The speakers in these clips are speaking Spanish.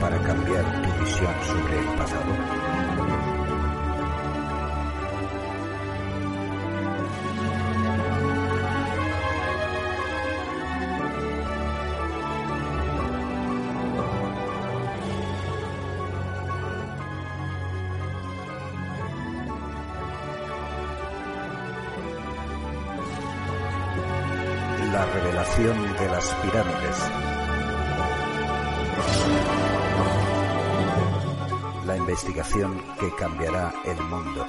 para cambiar tu visión sobre el pasado? La revelación de las pirámides. Que cambiará el mundo.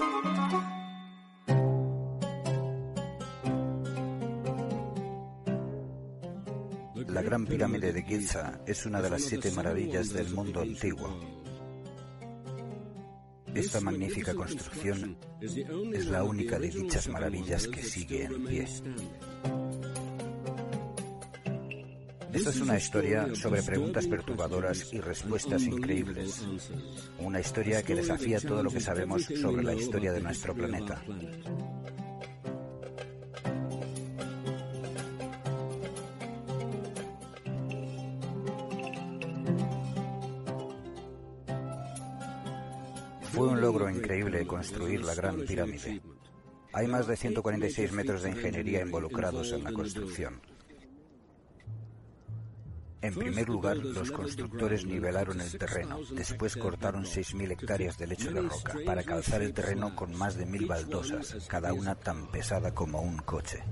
La Gran Pirámide de Giza es una de las siete maravillas del mundo antiguo. Esta magnífica construcción es la única de dichas maravillas que sigue en pie. Esta es una historia sobre preguntas perturbadoras y respuestas increíbles. Una historia que desafía todo lo que sabemos sobre la historia de nuestro planeta. Fue un logro increíble construir la Gran Pirámide. Hay más de 146 metros de ingeniería involucrados en la construcción. En primer lugar, los constructores nivelaron el terreno. Después cortaron 6.000 hectáreas de lecho de roca para calzar el terreno con más de mil baldosas, cada una tan pesada como un coche.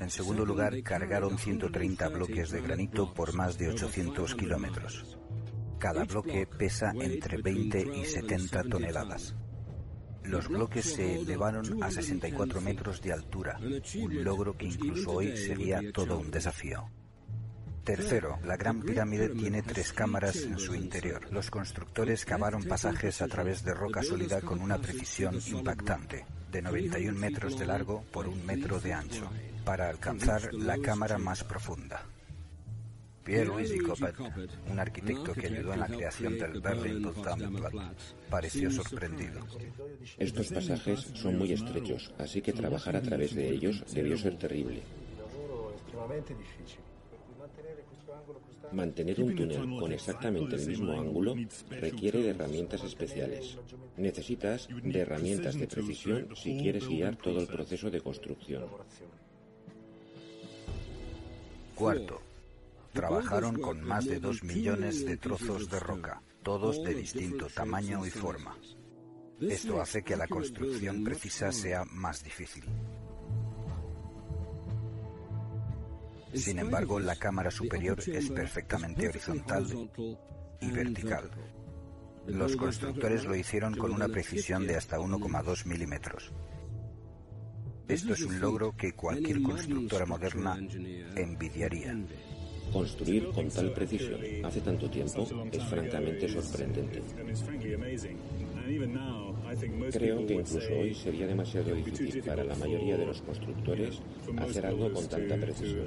En segundo lugar, cargaron 130 bloques de granito por más de 800 kilómetros. Cada bloque pesa entre 20 y 70 toneladas. Los bloques se elevaron a 64 metros de altura, un logro que incluso hoy sería todo un desafío. Tercero, la Gran Pirámide tiene tres cámaras en su interior. Los constructores cavaron pasajes a través de roca sólida con una precisión impactante, de 91 metros de largo por un metro de ancho, para alcanzar la cámara más profunda. Pierre-Louis Coppet, un arquitecto que ayudó en la creación del Berlin Potsdam pareció sorprendido. Estos pasajes son muy estrechos, así que trabajar a través de ellos debió ser terrible. Mantener un túnel con exactamente el mismo ángulo requiere de herramientas especiales. Necesitas de herramientas de precisión si quieres guiar todo el proceso de construcción. Cuarto, trabajaron con más de dos millones de trozos de roca, todos de distinto tamaño y forma. Esto hace que la construcción precisa sea más difícil. Sin embargo, la cámara superior es perfectamente horizontal y vertical. Los constructores lo hicieron con una precisión de hasta 1,2 milímetros. Esto es un logro que cualquier constructora moderna envidiaría. Construir con tal precisión hace tanto tiempo es francamente sorprendente. Creo que incluso hoy sería demasiado difícil para la mayoría de los constructores hacer algo con tanta precisión.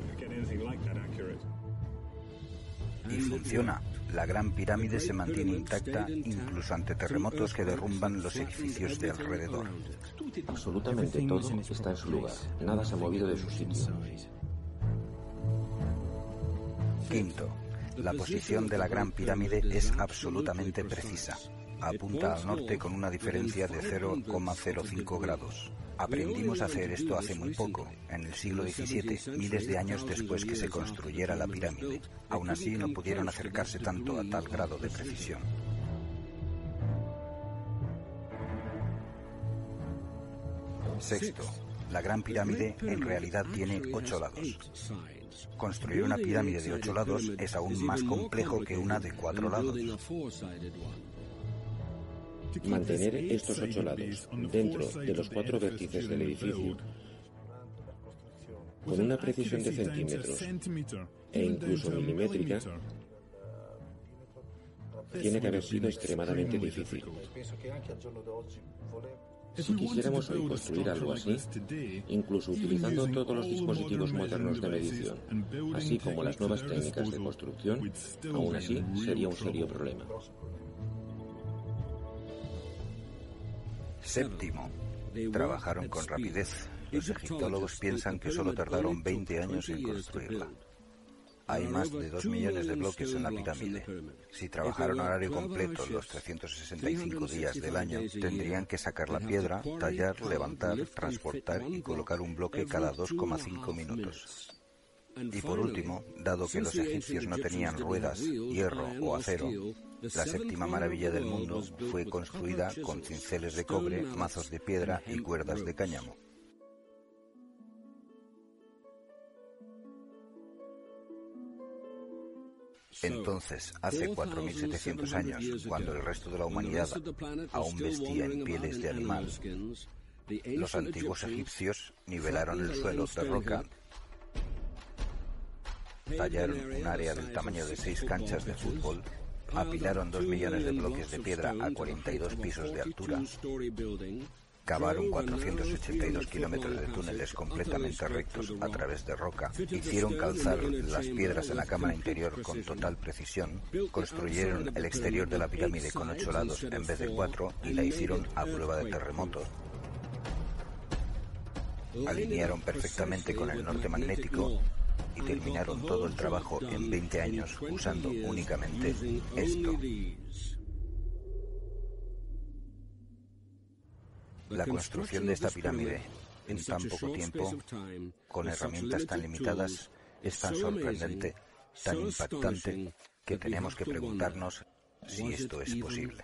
Y funciona. La Gran Pirámide se mantiene intacta incluso ante terremotos que derrumban los edificios de alrededor. Absolutamente todo está en su lugar. Nada se ha movido de su sitio. Quinto, la posición de la Gran Pirámide es absolutamente precisa. apunta al norte con una diferencia de 0,05 grados. Aprendimos a hacer esto hace muy poco, en el siglo XVII, miles de años después que se construyera la pirámide. Aún así no pudieron acercarse tanto a tal grado de precisión. Sexto, la Gran Pirámide en realidad tiene ocho lados. Construir una pirámide de ocho lados es aún más complejo que una de cuatro lados. Mantener estos ocho lados dentro de los cuatro vértices del edificio con una precisión de centímetros e incluso milimétrica tiene que haber sido extremadamente difícil. Si quisiéramos hoy construir algo así, incluso utilizando todos los dispositivos modernos de medición, así como las nuevas técnicas de construcción, aún así sería un serio problema. Séptimo, trabajaron con rapidez. Los egiptólogos piensan que solo tardaron 20 años en construirla. Hay más de 2 millones de bloques en la pirámide. Si trabajaron a horario completo los 365 días del año, tendrían que sacar la piedra, tallar, levantar, transportar y colocar un bloque cada 2,5 minutos. Y por último, dado que los egipcios no tenían ruedas, hierro o acero, la séptima maravilla del mundo fue construida con cinceles de cobre, mazos de piedra y cuerdas de cáñamo. Entonces, hace 4.700 años, cuando el resto de la humanidad aún vestía en pieles de animal, los antiguos egipcios nivelaron el suelo de roca, tallaron un área del tamaño de seis canchas de fútbol, apilaron dos millones de bloques de piedra a 42 pisos de altura, Cavaron 482 kilómetros de túneles completamente rectos a través de roca, hicieron calzar las piedras en la cámara interior con total precisión, construyeron el exterior de la pirámide con ocho lados en vez de cuatro y la hicieron a prueba de terremoto. Alinearon perfectamente con el norte magnético y terminaron todo el trabajo en 20 años usando únicamente esto. La construcción de esta pirámide en tan poco tiempo, con herramientas tan limitadas, es tan sorprendente, tan impactante, que tenemos que preguntarnos si esto es posible.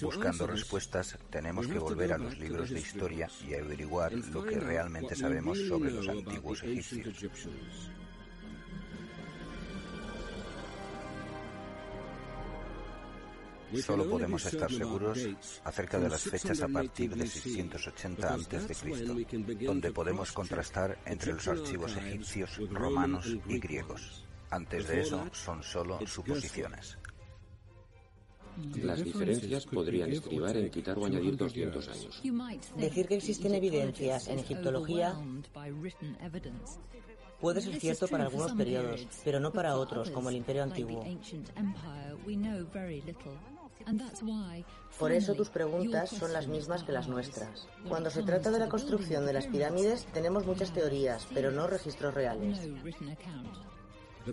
Buscando respuestas, tenemos que volver a los libros de historia y averiguar lo que realmente sabemos sobre los antiguos egipcios. Solo podemos estar seguros acerca de las fechas a partir de 680 a.C., donde podemos contrastar entre los archivos egipcios, romanos y griegos. Antes de eso son solo suposiciones. Las diferencias podrían estribar en quitar o añadir 200 años. Decir que existen evidencias en egiptología puede ser cierto para algunos periodos, pero no para otros, como el Imperio Antiguo. Por eso tus preguntas son las mismas que las nuestras. Cuando se trata de la construcción de las pirámides, tenemos muchas teorías, pero no registros reales.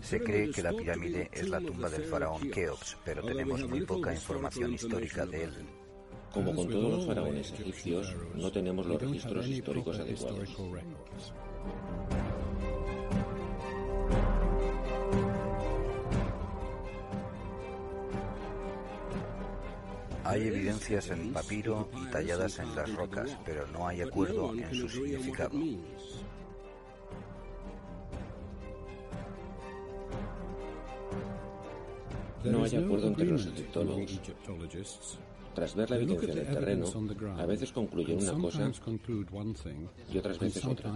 Se cree que la pirámide es la tumba del faraón Keops, pero tenemos muy poca información histórica de él. Como con todos los faraones egipcios, no tenemos los registros históricos adecuados. Hay evidencias en papiro y talladas en las rocas, pero no hay acuerdo en su significado. No hay acuerdo entre los egiptólogos. Tras ver la evidencia en el terreno, a veces concluyen una cosa y otras veces otra.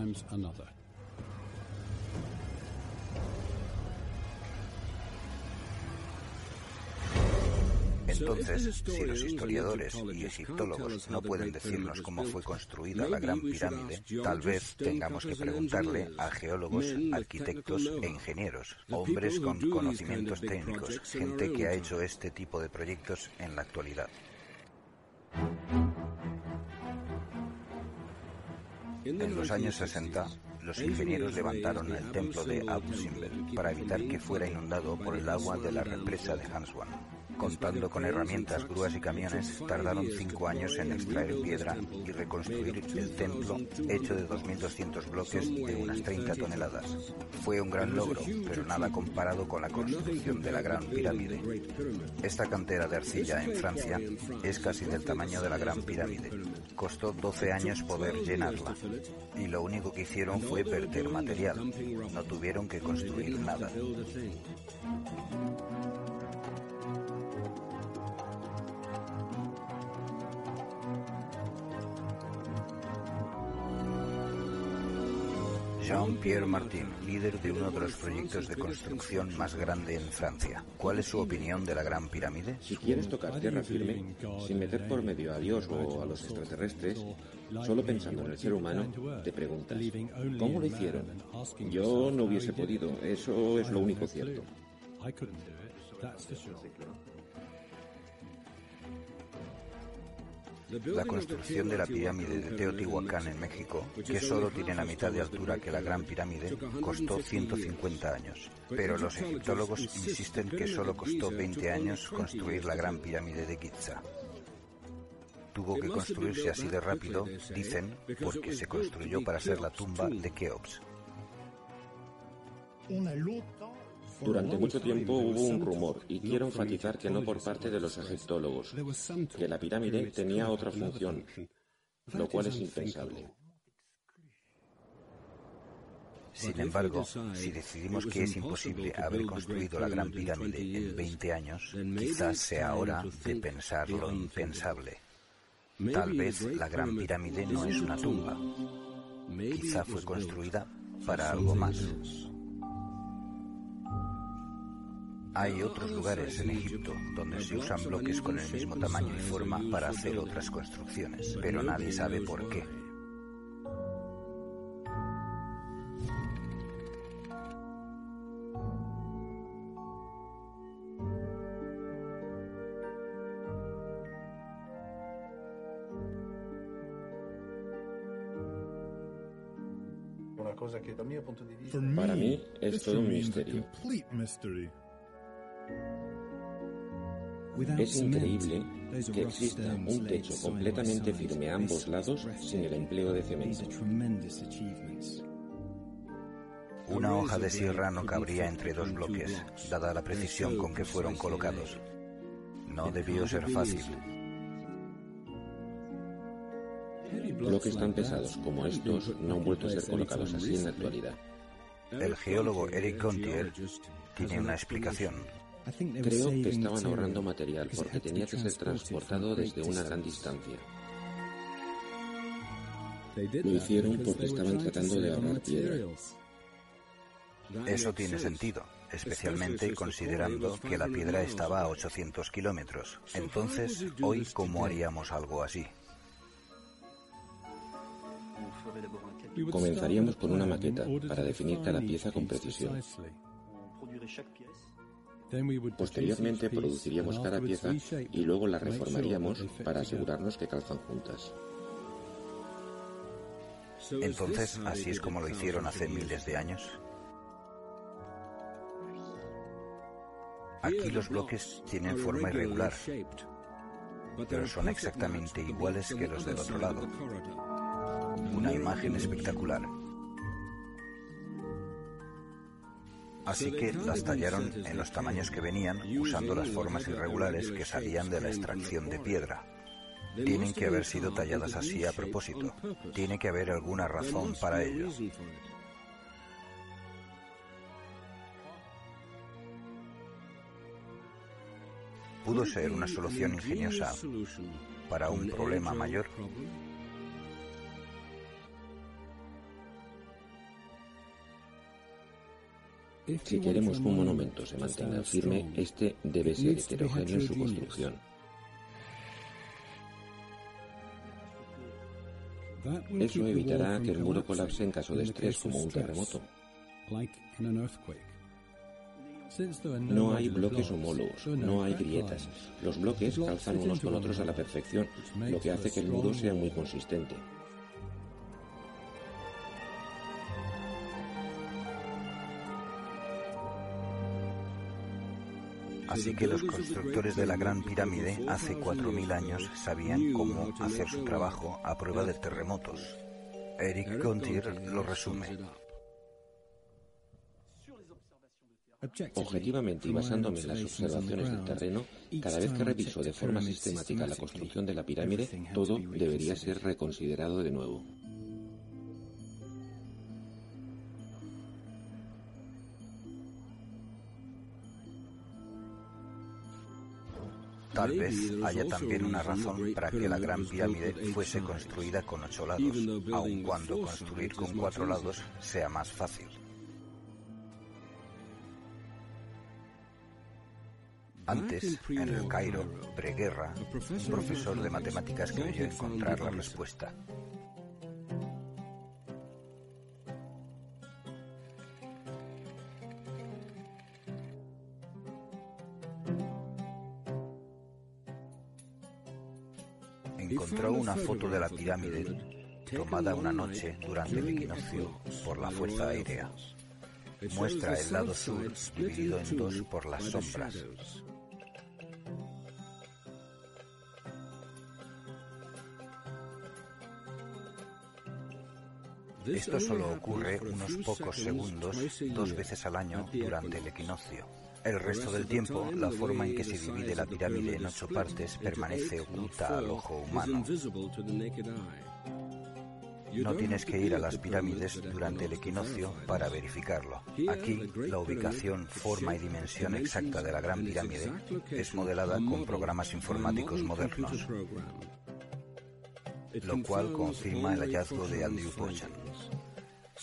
Entonces, si los historiadores y egiptólogos no pueden decirnos cómo fue construida la Gran Pirámide, tal vez tengamos que preguntarle a geólogos, arquitectos e ingenieros, hombres con conocimientos técnicos, gente que ha hecho este tipo de proyectos en la actualidad. En los años 60, los ingenieros levantaron el templo de Abu Simbel para evitar que fuera inundado por el agua de la represa de Hanswan. Contando con herramientas, grúas y camiones, tardaron cinco años en extraer piedra y reconstruir el templo hecho de 2.200 bloques de unas 30 toneladas. Fue un gran logro, pero nada comparado con la construcción de la Gran Pirámide. Esta cantera de arcilla en Francia es casi del tamaño de la Gran Pirámide. Costó 12 años poder llenarla y lo único que hicieron fue verter material. No tuvieron que construir nada. Jean-Pierre Martin, líder de uno de los proyectos de construcción más grande en Francia. ¿Cuál es su opinión de la Gran Pirámide? Si quieres tocar tierra firme, sin meter por medio a Dios o a los extraterrestres, solo pensando en el ser humano, te preguntas, ¿cómo lo hicieron? Yo no hubiese podido, eso es lo único cierto. La construcción de la pirámide de Teotihuacán en México, que solo tiene la mitad de altura que la Gran Pirámide, costó 150 años. Pero los egiptólogos insisten que solo costó 20 años construir la Gran Pirámide de Giza. Tuvo que construirse así de rápido, dicen, porque se construyó para ser la tumba de Keops. Durante mucho tiempo hubo un rumor, y quiero enfatizar que no por parte de los egiptólogos, que la pirámide tenía otra función, lo cual es impensable. Sin embargo, si decidimos que es imposible haber construido la Gran Pirámide en 20 años, quizás sea hora de pensar lo impensable. Tal vez la Gran Pirámide no es una tumba. Quizá fue construida para algo más. Hay otros lugares en Egipto donde se usan bloques con el mismo tamaño y forma para hacer otras construcciones, pero nadie sabe por qué. Para mí es todo un misterio. Es increíble que exista un techo completamente firme a ambos lados sin el empleo de cemento. Una hoja de sierra no cabría entre dos bloques, dada la precisión con que fueron colocados. No debió ser fácil. Bloques tan pesados como estos no han vuelto a ser colocados así en la actualidad. El geólogo Eric Gontier tiene una explicación. Creo que estaban ahorrando material porque tenía que ser transportado desde una gran distancia. Lo hicieron porque estaban tratando de ahorrar piedra. Eso tiene sentido, especialmente considerando que la piedra estaba a 800 kilómetros. Entonces, hoy, ¿cómo haríamos algo así? Comenzaríamos con una maqueta para definir cada pieza con precisión. Posteriormente produciríamos cada pieza y luego la reformaríamos para asegurarnos que calzan juntas. Entonces, ¿así es como lo hicieron hace miles de años? Aquí los bloques tienen forma irregular, pero son exactamente iguales que los del otro lado. Una imagen espectacular. Así que las tallaron en los tamaños que venían usando las formas irregulares que salían de la extracción de piedra. Tienen que haber sido talladas así a propósito. Tiene que haber alguna razón para ello. ¿Pudo ser una solución ingeniosa para un problema mayor? Si queremos que un monumento se mantenga firme, este debe ser heterogéneo en su construcción. Eso evitará que el muro colapse en caso de estrés como un terremoto. No hay bloques homólogos, no hay grietas. Los bloques calzan unos con otros a la perfección, lo que hace que el muro sea muy consistente. Así que los constructores de la Gran Pirámide hace 4.000 años sabían cómo hacer su trabajo a prueba de terremotos. Eric Gontier lo resume. Objetivamente y basándome en las observaciones del terreno, cada vez que reviso de forma sistemática la construcción de la pirámide, todo debería ser reconsiderado de nuevo. Tal vez haya también una razón para que la Gran Pirámide fuese construida con ocho lados, aun cuando construir con cuatro lados sea más fácil. Antes, en el Cairo, preguerra, un profesor de matemáticas creyó encontrar la respuesta. Encontró una foto de la pirámide tomada una noche durante el equinoccio por la fuerza aérea. Muestra el lado sur dividido en dos por las sombras. Esto solo ocurre unos pocos segundos dos veces al año durante el equinoccio. El resto del tiempo, la forma en que se divide la pirámide en ocho partes permanece oculta al ojo humano. No tienes que ir a las pirámides durante el equinoccio para verificarlo. Aquí, la ubicación, forma y dimensión exacta de la Gran Pirámide es modelada con programas informáticos modernos, lo cual confirma el hallazgo de Andrew Pochan.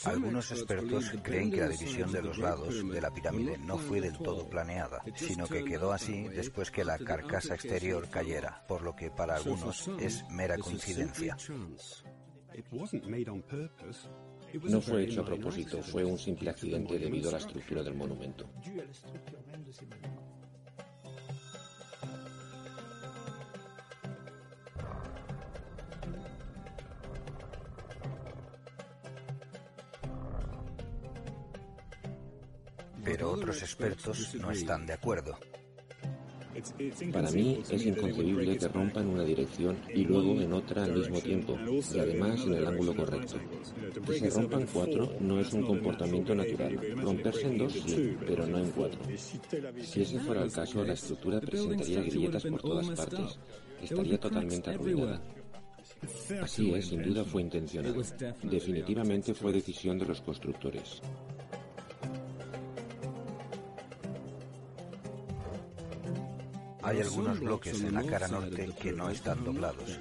Algunos expertos creen que la división de los lados de la pirámide no fue del todo planeada, sino que quedó así después que la carcasa exterior cayera, por lo que para algunos es mera coincidencia. No fue hecho a propósito, fue un simple accidente debido a la estructura del monumento. Otros expertos no están de acuerdo. Para mí es inconcebible que rompan una dirección y luego en otra al mismo tiempo, y además en el ángulo correcto. Que se rompan cuatro no es un comportamiento natural. Romperse en dos sí, pero no en cuatro. Si ese fuera el caso, la estructura presentaría grietas por todas partes. Estaría totalmente arruinada. Así es, sin duda fue intencional. Definitivamente fue decisión de los constructores. Hay algunos bloques en la cara norte que no están doblados.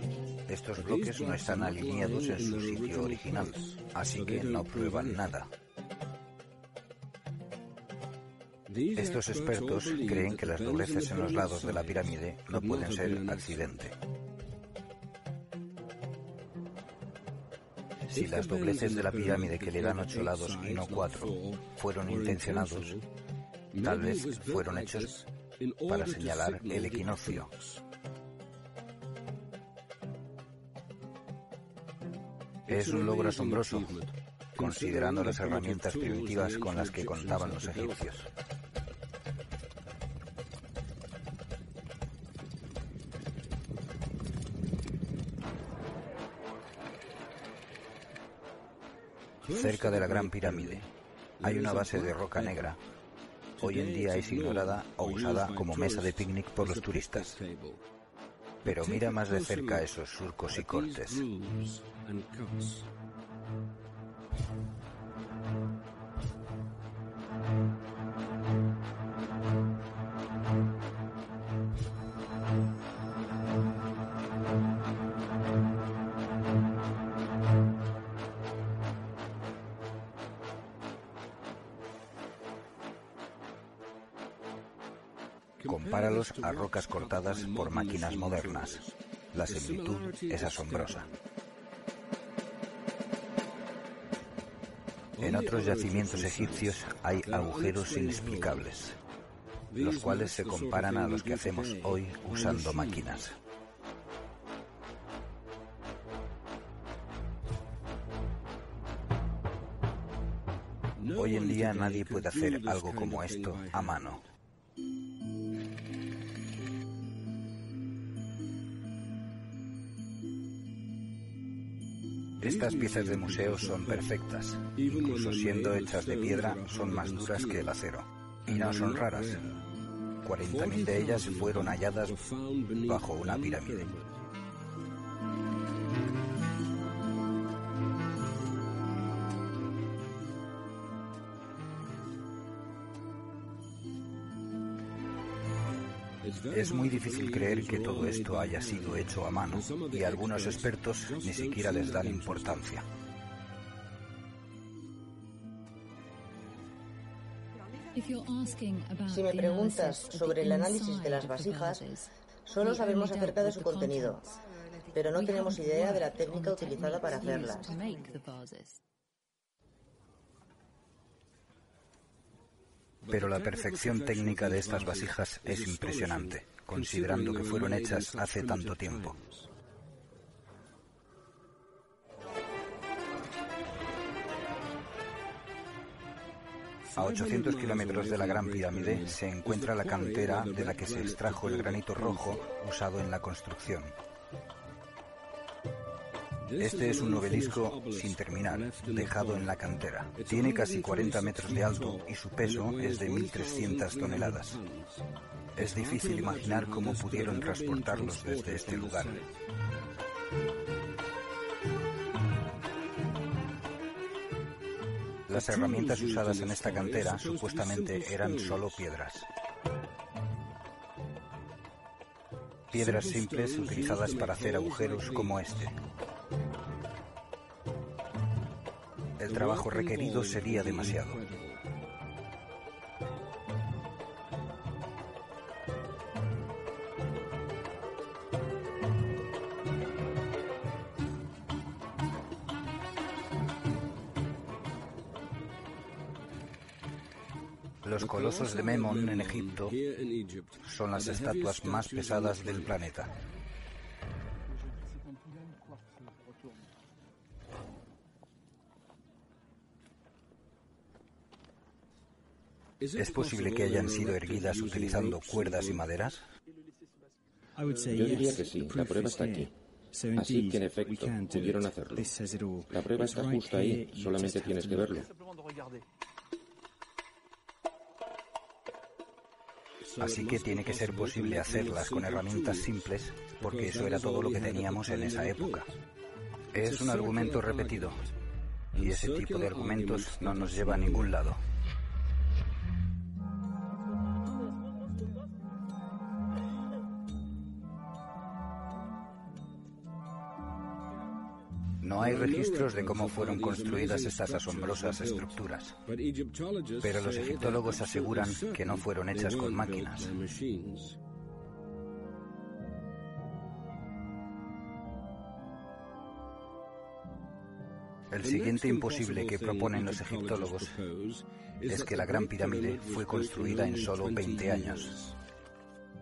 Estos bloques no están alineados en su sitio original, así que no prueban nada. Estos expertos creen que las dobleces en los lados de la pirámide no pueden ser accidente. Si las dobleces de la pirámide que le dan ocho lados y no cuatro fueron intencionados, tal vez fueron hechos para señalar el equinoccio. Es un logro asombroso, considerando las herramientas primitivas con las que contaban los egipcios. Cerca de la Gran Pirámide hay una base de roca negra hoy en día es ignorada o usada como mesa de picnic por los turistas. Pero mira más de cerca esos surcos y cortes. A rocas cortadas por máquinas modernas. La similitud es asombrosa. En otros yacimientos egipcios hay agujeros inexplicables, los cuales se comparan a los que hacemos hoy usando máquinas. Hoy en día nadie puede hacer algo como esto a mano. Estas piezas de museo son perfectas. Incluso siendo hechas de piedra, son más duras que el acero. Y no son raras. 40.000 de ellas fueron halladas bajo una pirámide. Es muy difícil creer que todo esto haya sido hecho a mano y algunos expertos ni siquiera les dan importancia. Si me preguntas sobre el análisis de las vasijas, solo sabemos acerca de su contenido, pero no tenemos idea de la técnica utilizada para hacerlas. Pero la perfección técnica de estas vasijas es impresionante, considerando que fueron hechas hace tanto tiempo. A 800 kilómetros de la Gran Pirámide se encuentra la cantera de la que se extrajo el granito rojo usado en la construcción. Este es un obelisco sin terminar, dejado en la cantera. Tiene casi 40 metros de alto y su peso es de 1.300 toneladas. Es difícil imaginar cómo pudieron transportarlos desde este lugar. Las herramientas usadas en esta cantera supuestamente eran solo piedras. Piedras simples utilizadas para hacer agujeros como este. El trabajo requerido sería demasiado. Los colosos de Memon en Egipto son las estatuas más pesadas del planeta. ¿Es posible que hayan sido erguidas utilizando cuerdas y maderas? Yo diría que sí, la prueba está aquí. Así que en efecto pudieron hacerlo. La prueba está justo ahí, solamente tienes que verlo. Así que tiene que ser posible hacerlas con herramientas simples, porque eso era todo lo que teníamos en esa época. Es un argumento repetido, y ese tipo de argumentos no nos lleva a ningún lado. Hay registros de cómo fueron construidas estas asombrosas estructuras, pero los egiptólogos aseguran que no fueron hechas con máquinas. El siguiente imposible que proponen los egiptólogos es que la Gran Pirámide fue construida en solo 20 años.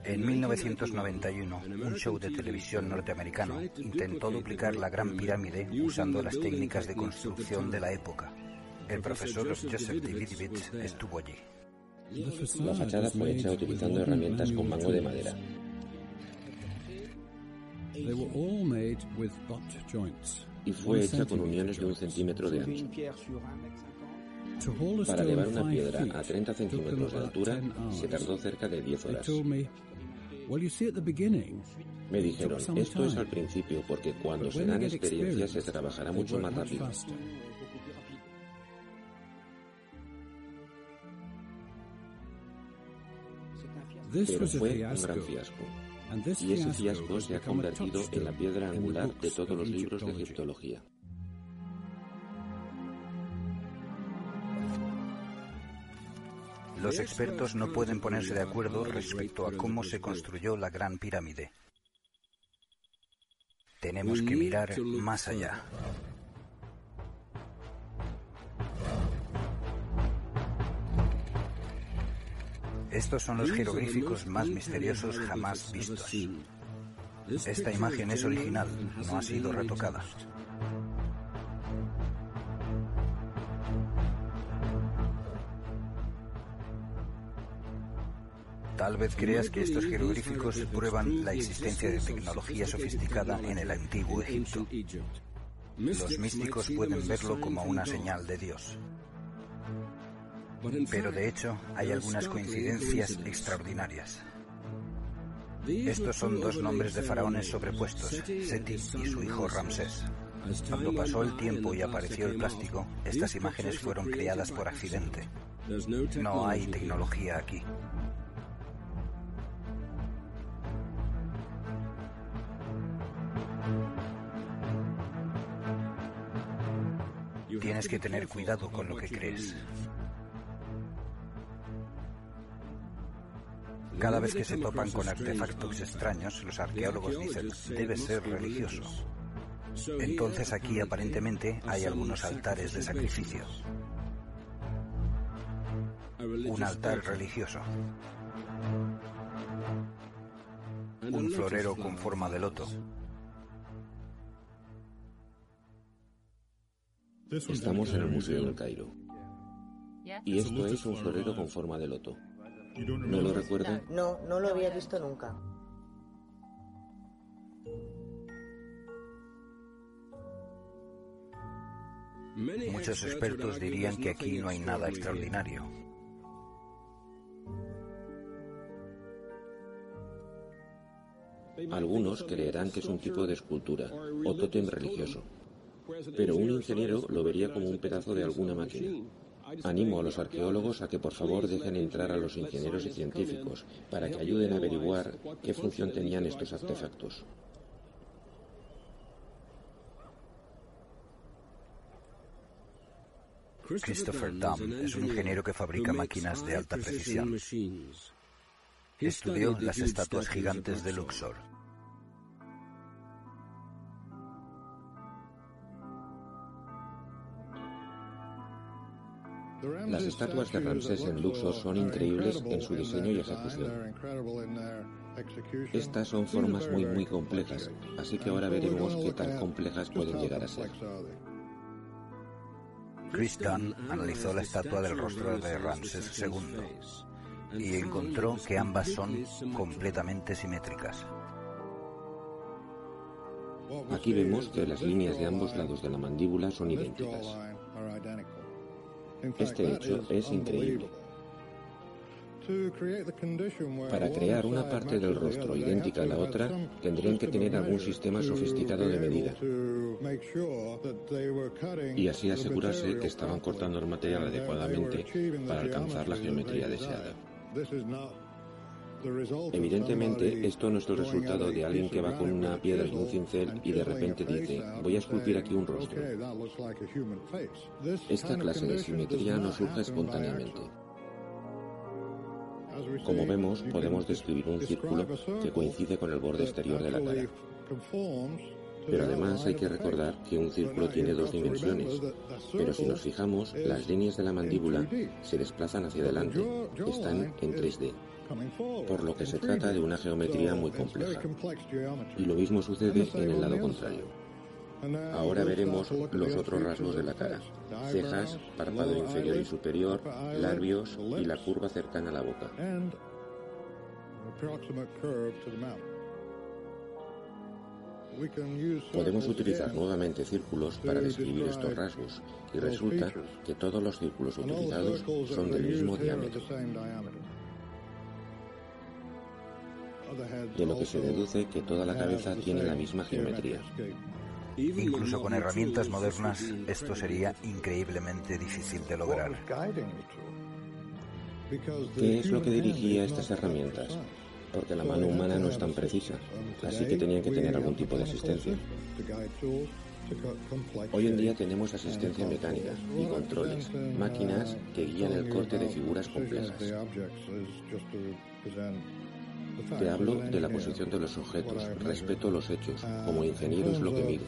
En 1991, un show de televisión norteamericano intentó duplicar la Gran Pirámide usando las técnicas de construcción de la época. El profesor Joseph Davidovich estuvo allí. La fachada fue hecha utilizando herramientas con mango de madera. Y fue hecha con uniones de un centímetro de ancho. Para elevar una piedra a 30 centímetros de altura se tardó cerca de 10 horas. Me dijeron, esto es al principio porque cuando se dan experiencias se trabajará mucho más rápido. Pero fue un gran fiasco. Y ese fiasco se ha convertido en la piedra angular de todos los libros de egiptología. Los expertos no pueden ponerse de acuerdo respecto a cómo se construyó la Gran Pirámide. Tenemos que mirar más allá. Estos son los jeroglíficos más misteriosos jamás vistos. Esta imagen es original, no ha sido retocada. Tal vez creas que estos jeroglíficos prueban la existencia de tecnología sofisticada en el antiguo Egipto. Los místicos pueden verlo como una señal de Dios. Pero de hecho hay algunas coincidencias extraordinarias. Estos son dos nombres de faraones sobrepuestos, Seti y su hijo Ramsés. Cuando pasó el tiempo y apareció el plástico, estas imágenes fueron creadas por accidente. No hay tecnología aquí. Tienes que tener cuidado con lo que crees. Cada vez que se topan con artefactos extraños, los arqueólogos dicen, debe ser religioso. Entonces aquí aparentemente hay algunos altares de sacrificio. Un altar religioso. Un florero con forma de loto. Estamos en el Museo del Cairo. Y esto es un florero con forma de loto. ¿No lo recuerda? No, no lo había visto nunca. Muchos expertos dirían que aquí no hay nada extraordinario. Algunos creerán que es un tipo de escultura o tótem religioso, pero un ingeniero lo vería como un pedazo de alguna máquina. Animo a los arqueólogos a que por favor dejen entrar a los ingenieros y científicos para que ayuden a averiguar qué función tenían estos artefactos. Christopher Dunn es un ingeniero que fabrica máquinas de alta precisión. Estudió las estatuas gigantes de Luxor. Las estatuas de Ramsés en Luxor son increíbles en su diseño y ejecución. Estas son formas muy muy complejas, así que ahora veremos qué tan complejas pueden llegar a ser. Chris Dunn analizó la estatua del rostro de Ramsés II y encontró que ambas son completamente simétricas. Aquí vemos que las líneas de ambos lados de la mandíbula son idénticas. Este hecho es increíble. Para crear una parte del rostro idéntica a la otra, tendrían que tener algún sistema sofisticado de medida. Y así asegurarse que estaban cortando el material adecuadamente para alcanzar la geometría deseada. Evidentemente, esto no es el resultado de alguien que va con una piedra y un cincel y de repente dice, voy a esculpir aquí un rostro. Esta clase de simetría no surge espontáneamente. Como vemos, podemos describir un círculo que coincide con el borde exterior de la cara. Pero además hay que recordar que un círculo tiene dos dimensiones. Pero si nos fijamos, las líneas de la mandíbula se desplazan hacia adelante, están en 3D. Por lo que se trata de una geometría muy compleja. Y lo mismo sucede en el lado contrario. Ahora veremos los otros rasgos de la cara. Cejas, párpado inferior y superior, labios y la curva cercana a la boca. Podemos utilizar nuevamente círculos para describir estos rasgos y resulta que todos los círculos utilizados son del mismo diámetro. De lo que se deduce que toda la cabeza tiene la misma geometría. Incluso con herramientas modernas esto sería increíblemente difícil de lograr. ¿Qué es lo que dirigía estas herramientas? Porque la mano humana no es tan precisa, así que tenían que tener algún tipo de asistencia. Hoy en día tenemos asistencia mecánica y controles, máquinas que guían el corte de figuras complejas. Te hablo de la posición de los objetos, respeto los hechos, como ingeniero es lo que miro.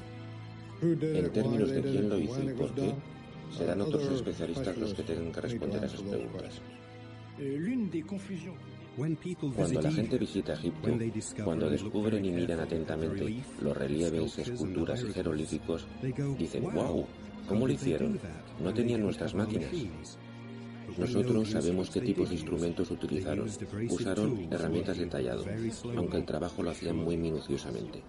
En términos de quién lo hizo y por qué, serán otros especialistas los que tengan que responder a esas preguntas. Cuando la gente visita Egipto, cuando descubren y miran atentamente los relieves, esculturas y jeroglíficos, dicen, wow, ¿cómo lo hicieron? No tenían nuestras máquinas. Nosotros sabemos qué tipos de instrumentos utilizaron. Usaron herramientas de tallado, aunque el trabajo lo hacían muy minuciosamente.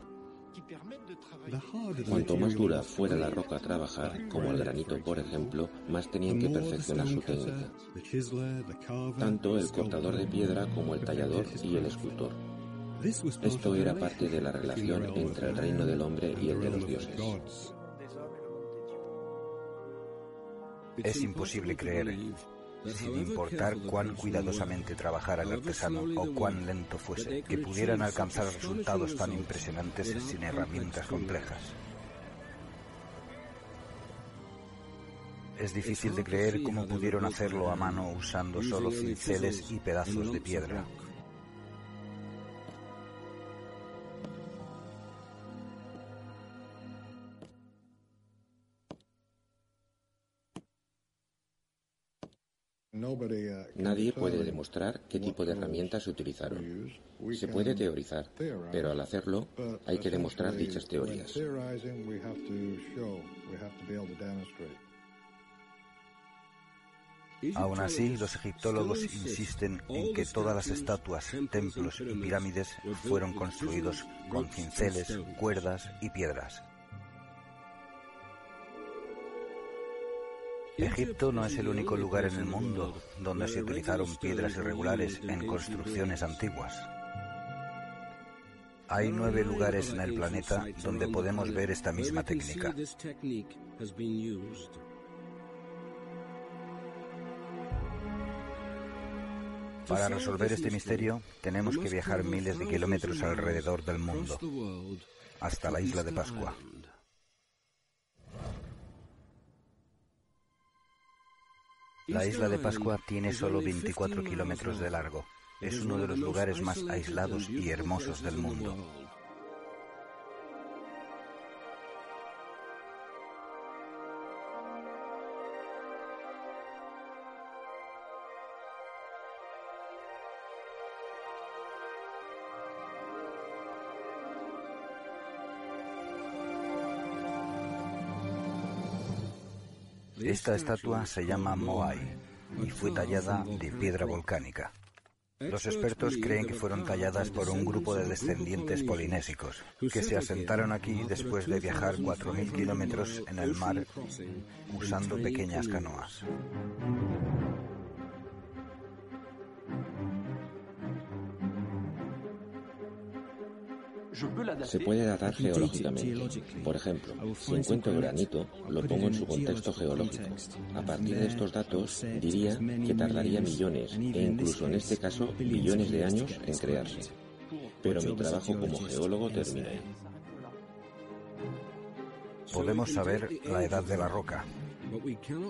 Cuanto más dura fuera la roca a trabajar, como el granito por ejemplo, más tenían que perfeccionar su técnica. Tanto el cortador de piedra como el tallador y el escultor. Esto era parte de la relación entre el reino del hombre y el de los dioses. Es imposible creer, sin importar cuán cuidadosamente trabajara el artesano o cuán lento fuese, que pudieran alcanzar resultados tan impresionantes sin herramientas complejas. Es difícil de creer cómo pudieron hacerlo a mano usando solo cinceles y pedazos de piedra. Nadie puede demostrar qué tipo de herramientas se utilizaron. Se puede teorizar, pero al hacerlo hay que demostrar dichas teorías. Aún así, los egiptólogos insisten en que todas las estatuas, templos y pirámides fueron construidos con cinceles, cuerdas y piedras. Egipto no es el único lugar en el mundo donde se utilizaron piedras irregulares en construcciones antiguas. Hay nueve lugares en el planeta donde podemos ver esta misma técnica. Para resolver este misterio, tenemos que viajar miles de kilómetros alrededor del mundo, hasta la isla de Pascua. La isla de Pascua tiene solo 24 kilómetros de largo. Es uno de los lugares más aislados y hermosos del mundo. Esta estatua se llama Moai y fue tallada de piedra volcánica. Los expertos creen que fueron talladas por un grupo de descendientes polinésicos que se asentaron aquí después de viajar 4.000 kilómetros en el mar usando pequeñas canoas. Se puede datar geológicamente. Por ejemplo, si encuentro granito, lo pongo en su contexto geológico. A partir de estos datos, diría que tardaría millones, e incluso en este caso, billones de años en crearse. Pero mi trabajo como geólogo termina Podemos saber la edad de la roca,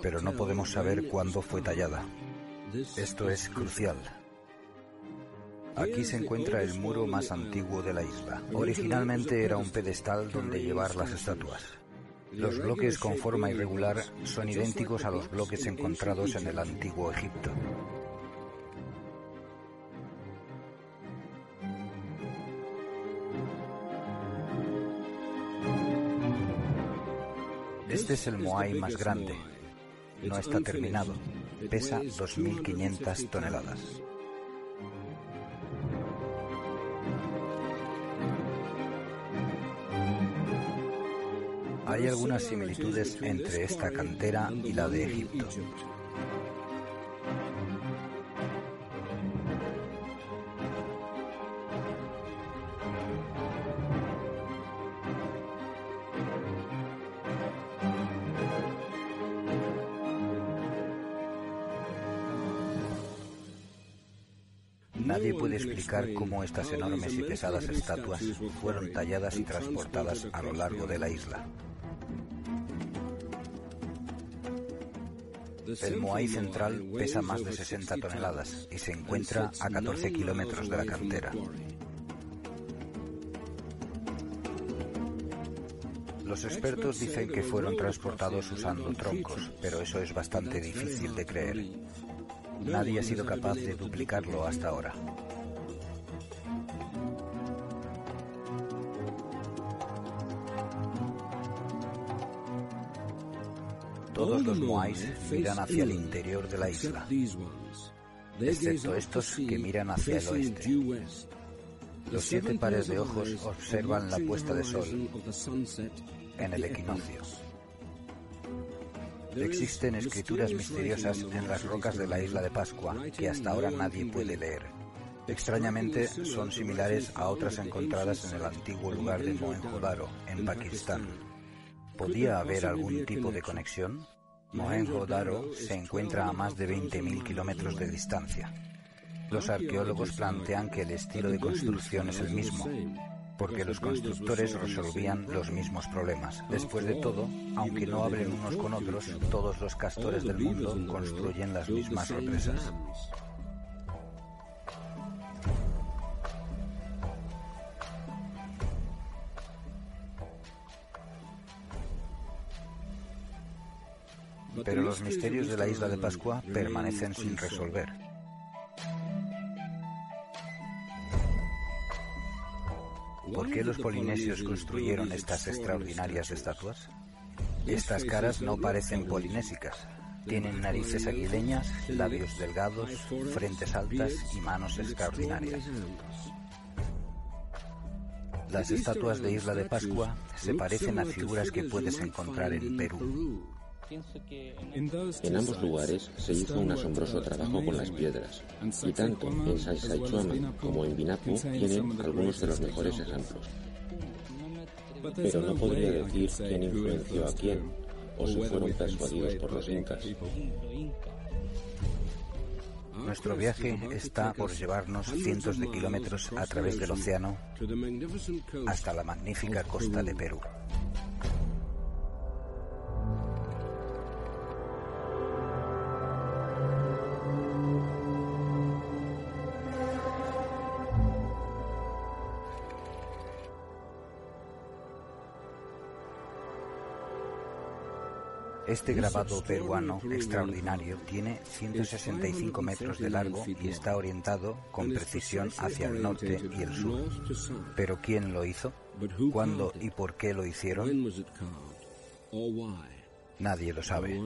pero no podemos saber cuándo fue tallada. Esto es crucial. Aquí se encuentra el muro más antiguo de la isla. Originalmente era un pedestal donde llevar las estatuas. Los bloques con forma irregular son idénticos a los bloques encontrados en el antiguo Egipto. Este es el Moai más grande. No está terminado. Pesa 2.500 toneladas. Hay algunas similitudes entre esta cantera y la de Egipto. Nadie puede explicar cómo estas enormes y pesadas estatuas fueron talladas y transportadas a lo largo de la isla. El Moai central pesa más de 60 toneladas y se encuentra a 14 kilómetros de la cantera. Los expertos dicen que fueron transportados usando troncos, pero eso es bastante difícil de creer. Nadie ha sido capaz de duplicarlo hasta ahora. Todos los moais miran hacia el interior de la isla, excepto estos que miran hacia el oeste. Los siete pares de ojos observan la puesta de sol en el equinoccio. Existen escrituras misteriosas en las rocas de la isla de Pascua que hasta ahora nadie puede leer. Extrañamente son similares a otras encontradas en el antiguo lugar de Mohenjo-Daro, en Pakistán. ¿Podía haber algún tipo de conexión? Mohenjo-Daro se encuentra a más de 20.000 kilómetros de distancia. Los arqueólogos plantean que el estilo de construcción es el mismo, porque los constructores resolvían los mismos problemas. Después de todo, aunque no hablen unos con otros, todos los castores del mundo construyen las mismas represas. Pero los misterios de la isla de Pascua permanecen sin resolver. ¿Por qué los polinesios construyeron estas extraordinarias estatuas? Estas caras no parecen polinésicas. Tienen narices aguileñas, labios delgados, frentes altas y manos extraordinarias. Las estatuas de Isla de Pascua se parecen a figuras que puedes encontrar en Perú. En ambos lugares se hizo un asombroso trabajo con las piedras, y tanto en Sacsayhuaman como en Binapu tienen algunos de los mejores ejemplos. Pero no podría decir quién influenció a quién, o si fueron persuadidos por los incas. Nuestro viaje está por llevarnos cientos de kilómetros a través del océano hasta la magnífica costa de Perú. Este grabado peruano extraordinario tiene 165 metros de largo y está orientado con precisión hacia el norte y el sur. Pero ¿quién lo hizo? ¿Cuándo y por qué lo hicieron? Nadie lo sabe.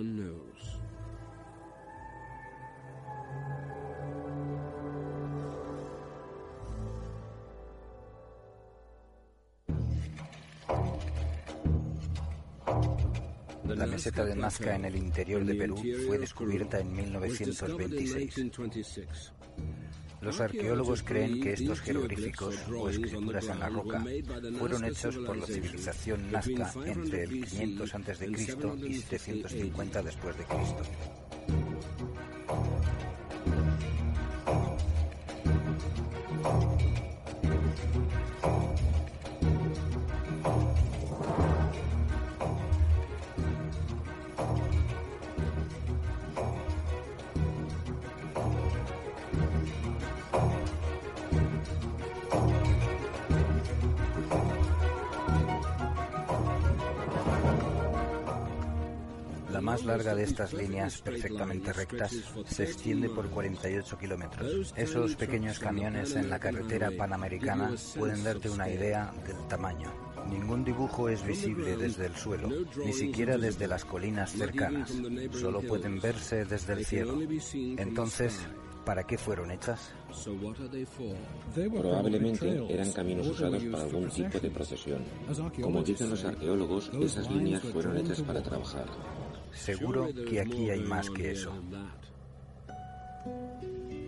La meseta de Nazca en el interior de Perú fue descubierta en 1926. Los arqueólogos creen que estos jeroglíficos o escrituras en la roca fueron hechos por la civilización nazca entre el 500 a.C. y 750 después de Cristo. Estas líneas perfectamente rectas se extiende por 48 kilómetros. Esos pequeños camiones en la carretera panamericana pueden darte una idea del tamaño. Ningún dibujo es visible desde el suelo, ni siquiera desde las colinas cercanas. Solo pueden verse desde el cielo. Entonces, ¿para qué fueron hechas? Probablemente eran caminos usados para algún tipo de procesión. Como dicen los arqueólogos, esas líneas fueron hechas para trabajar. Seguro que aquí hay más que eso.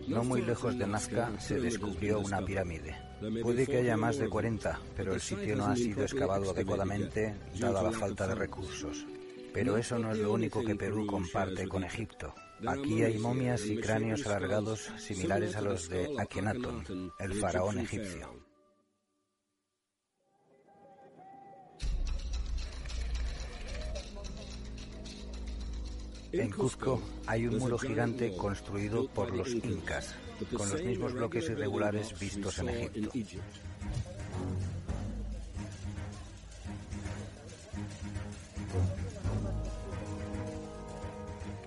No muy lejos de Nazca se descubrió una pirámide. Puede que haya más de 40, pero el sitio no ha sido excavado adecuadamente dada la falta de recursos. Pero eso no es lo único que Perú comparte con Egipto. Aquí hay momias y cráneos alargados similares a los de Akenatón, el faraón egipcio. En Cuzco hay un muro gigante construido por los incas, con los mismos bloques irregulares vistos en Egipto.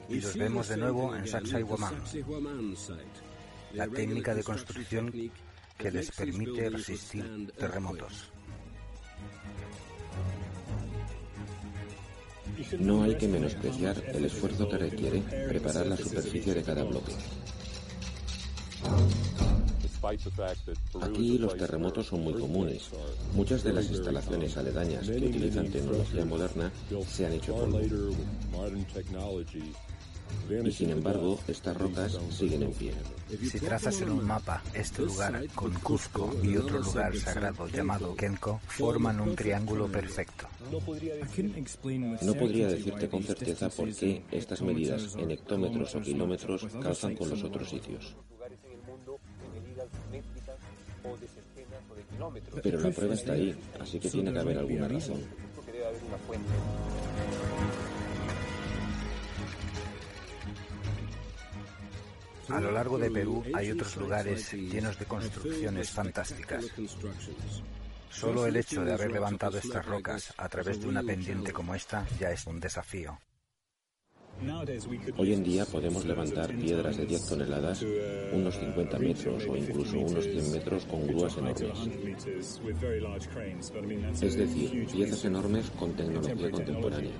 Y los vemos de nuevo en Sacsayhuamán, la técnica de construcción que les permite resistir terremotos. No hay que menospreciar el esfuerzo que requiere preparar la superficie de cada bloque. Aquí los terremotos son muy comunes. Muchas de las instalaciones aledañas que utilizan tecnología moderna se han hecho polvo. Y sin embargo, estas rocas siguen en pie. Si trazas en un mapa este lugar con Cuzco y otro lugar sagrado llamado Kenko, forman un triángulo perfecto. No podría decirte con certeza por qué estas medidas en hectómetros o kilómetros calzan con los otros sitios. Pero la prueba está ahí, así que tiene que haber alguna razón. A lo largo de Perú hay otros lugares llenos de construcciones fantásticas. Solo el hecho de haber levantado estas rocas a través de una pendiente como esta ya es un desafío. Hoy en día podemos levantar piedras de 10 toneladas, unos 50 metros o incluso unos 100 metros con grúas enormes. Es decir, piezas enormes con tecnología contemporánea.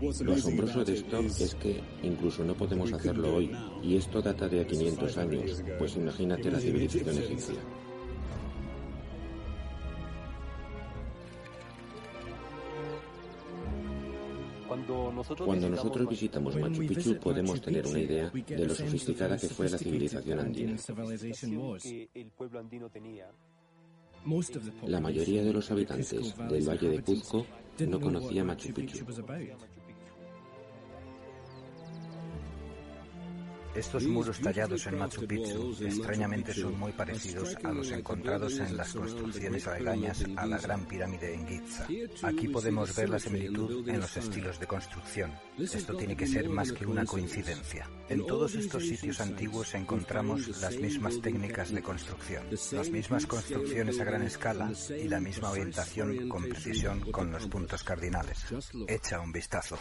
Lo asombroso de esto es que incluso no podemos hacerlo hoy, y esto data de a 500 años, pues imagínate la civilización egipcia. Cuando nosotros visitamos Machu Picchu podemos tener una idea de lo sofisticada que fue la civilización andina. La mayoría de los habitantes del Valle de Cuzco no conocía Machu Picchu. Estos muros tallados en Machu Picchu extrañamente son muy parecidos a los encontrados en las construcciones aledañas a la Gran Pirámide en Giza. Aquí podemos ver la similitud en los estilos de construcción. Esto tiene que ser más que una coincidencia. En todos estos sitios antiguos encontramos las mismas técnicas de construcción, las mismas construcciones a gran escala y la misma orientación con precisión con los puntos cardinales. Echa un vistazo.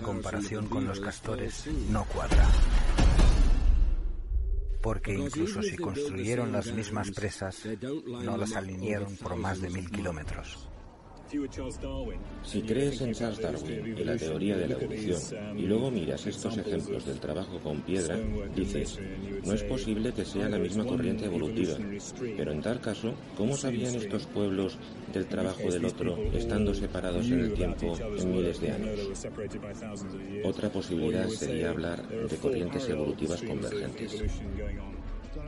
Comparación con los castores no cuadra. Porque incluso si construyeron las mismas presas, no las alinearon por más de mil kilómetros. Si crees en Charles Darwin y la teoría de la evolución y luego miras estos ejemplos del trabajo con piedra, dices, no es posible que sea la misma corriente evolutiva. Pero en tal caso, ¿cómo sabían estos pueblos del trabajo del otro estando separados en el tiempo en miles de años? Otra posibilidad sería hablar de corrientes evolutivas convergentes.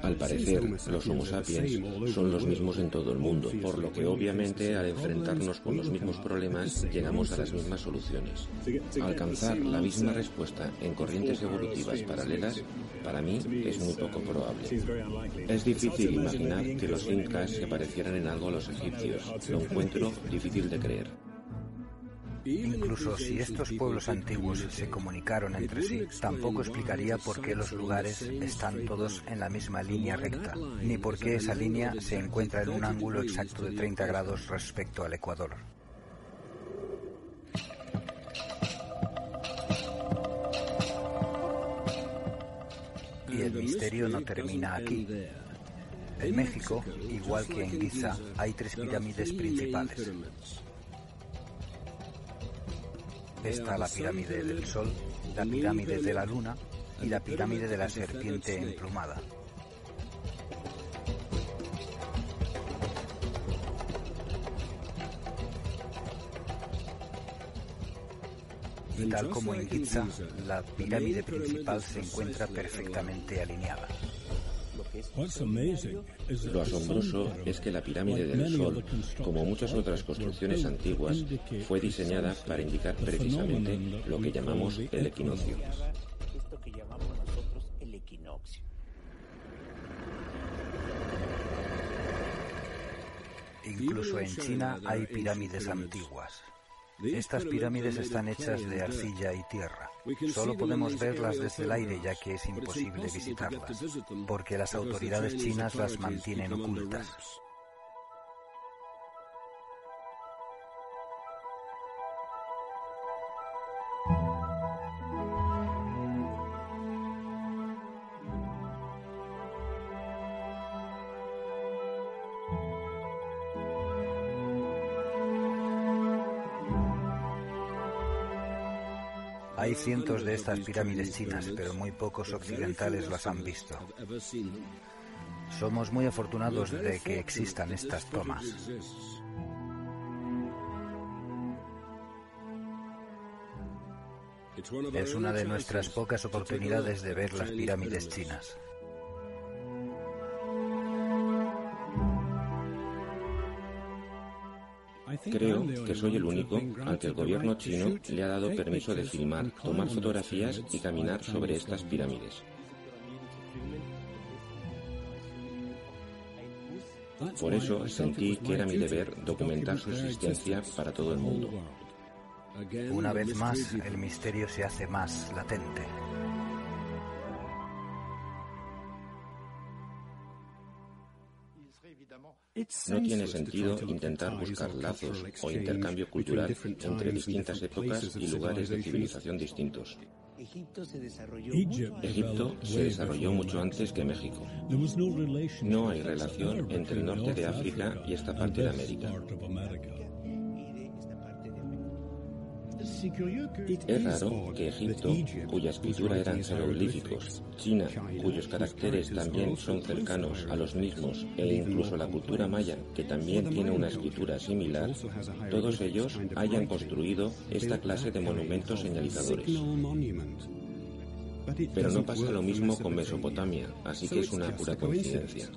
Al parecer, los Homo sapiens son los mismos en todo el mundo, por lo que obviamente al enfrentarnos con los mismos problemas llegamos a las mismas soluciones. Alcanzar la misma respuesta en corrientes evolutivas paralelas, para mí, es muy poco probable. Es difícil imaginar que los incas se parecieran en algo a los egipcios. Lo encuentro difícil de creer. Incluso si estos pueblos antiguos se comunicaron entre sí, tampoco explicaría por qué los lugares están todos en la misma línea recta, ni por qué esa línea se encuentra en un ángulo exacto de 30 grados respecto al Ecuador. Y el misterio no termina aquí. En México, igual que en Giza, hay tres pirámides principales. Está la pirámide del Sol, la pirámide de la Luna y la pirámide de la serpiente emplumada. Y tal como en Giza, la pirámide principal se encuentra perfectamente alineada. Lo asombroso es que la pirámide del Sol, como muchas otras construcciones antiguas, fue diseñada para indicar precisamente lo que llamamos el equinoccio. Incluso en China hay pirámides antiguas. Estas pirámides están hechas de arcilla y tierra. Solo podemos verlas desde el aire ya que es imposible visitarlas, porque las autoridades chinas las mantienen ocultas. Cientos de estas pirámides chinas, pero muy pocos occidentales las han visto. Somos muy afortunados de que existan estas tomas. Es una de nuestras pocas oportunidades de ver las pirámides chinas. Creo que soy el único al que el gobierno chino le ha dado permiso de filmar, tomar fotografías y caminar sobre estas pirámides. Por eso sentí que era mi deber documentar su existencia para todo el mundo. Una vez más, el misterio se hace más latente. No tiene sentido intentar buscar lazos o intercambio cultural entre distintas épocas y lugares de civilización distintos. Egipto se desarrolló mucho antes que México. No hay relación entre el norte de África y esta parte de América. Es raro que Egipto, cuya escritura eran jeroglíficos, China, cuyos caracteres también son cercanos a los mismos, e incluso la cultura maya, que también tiene una escritura similar, todos ellos hayan construido esta clase de monumentos señalizadores. Pero no pasa lo mismo con Mesopotamia, así que es una pura coincidencia.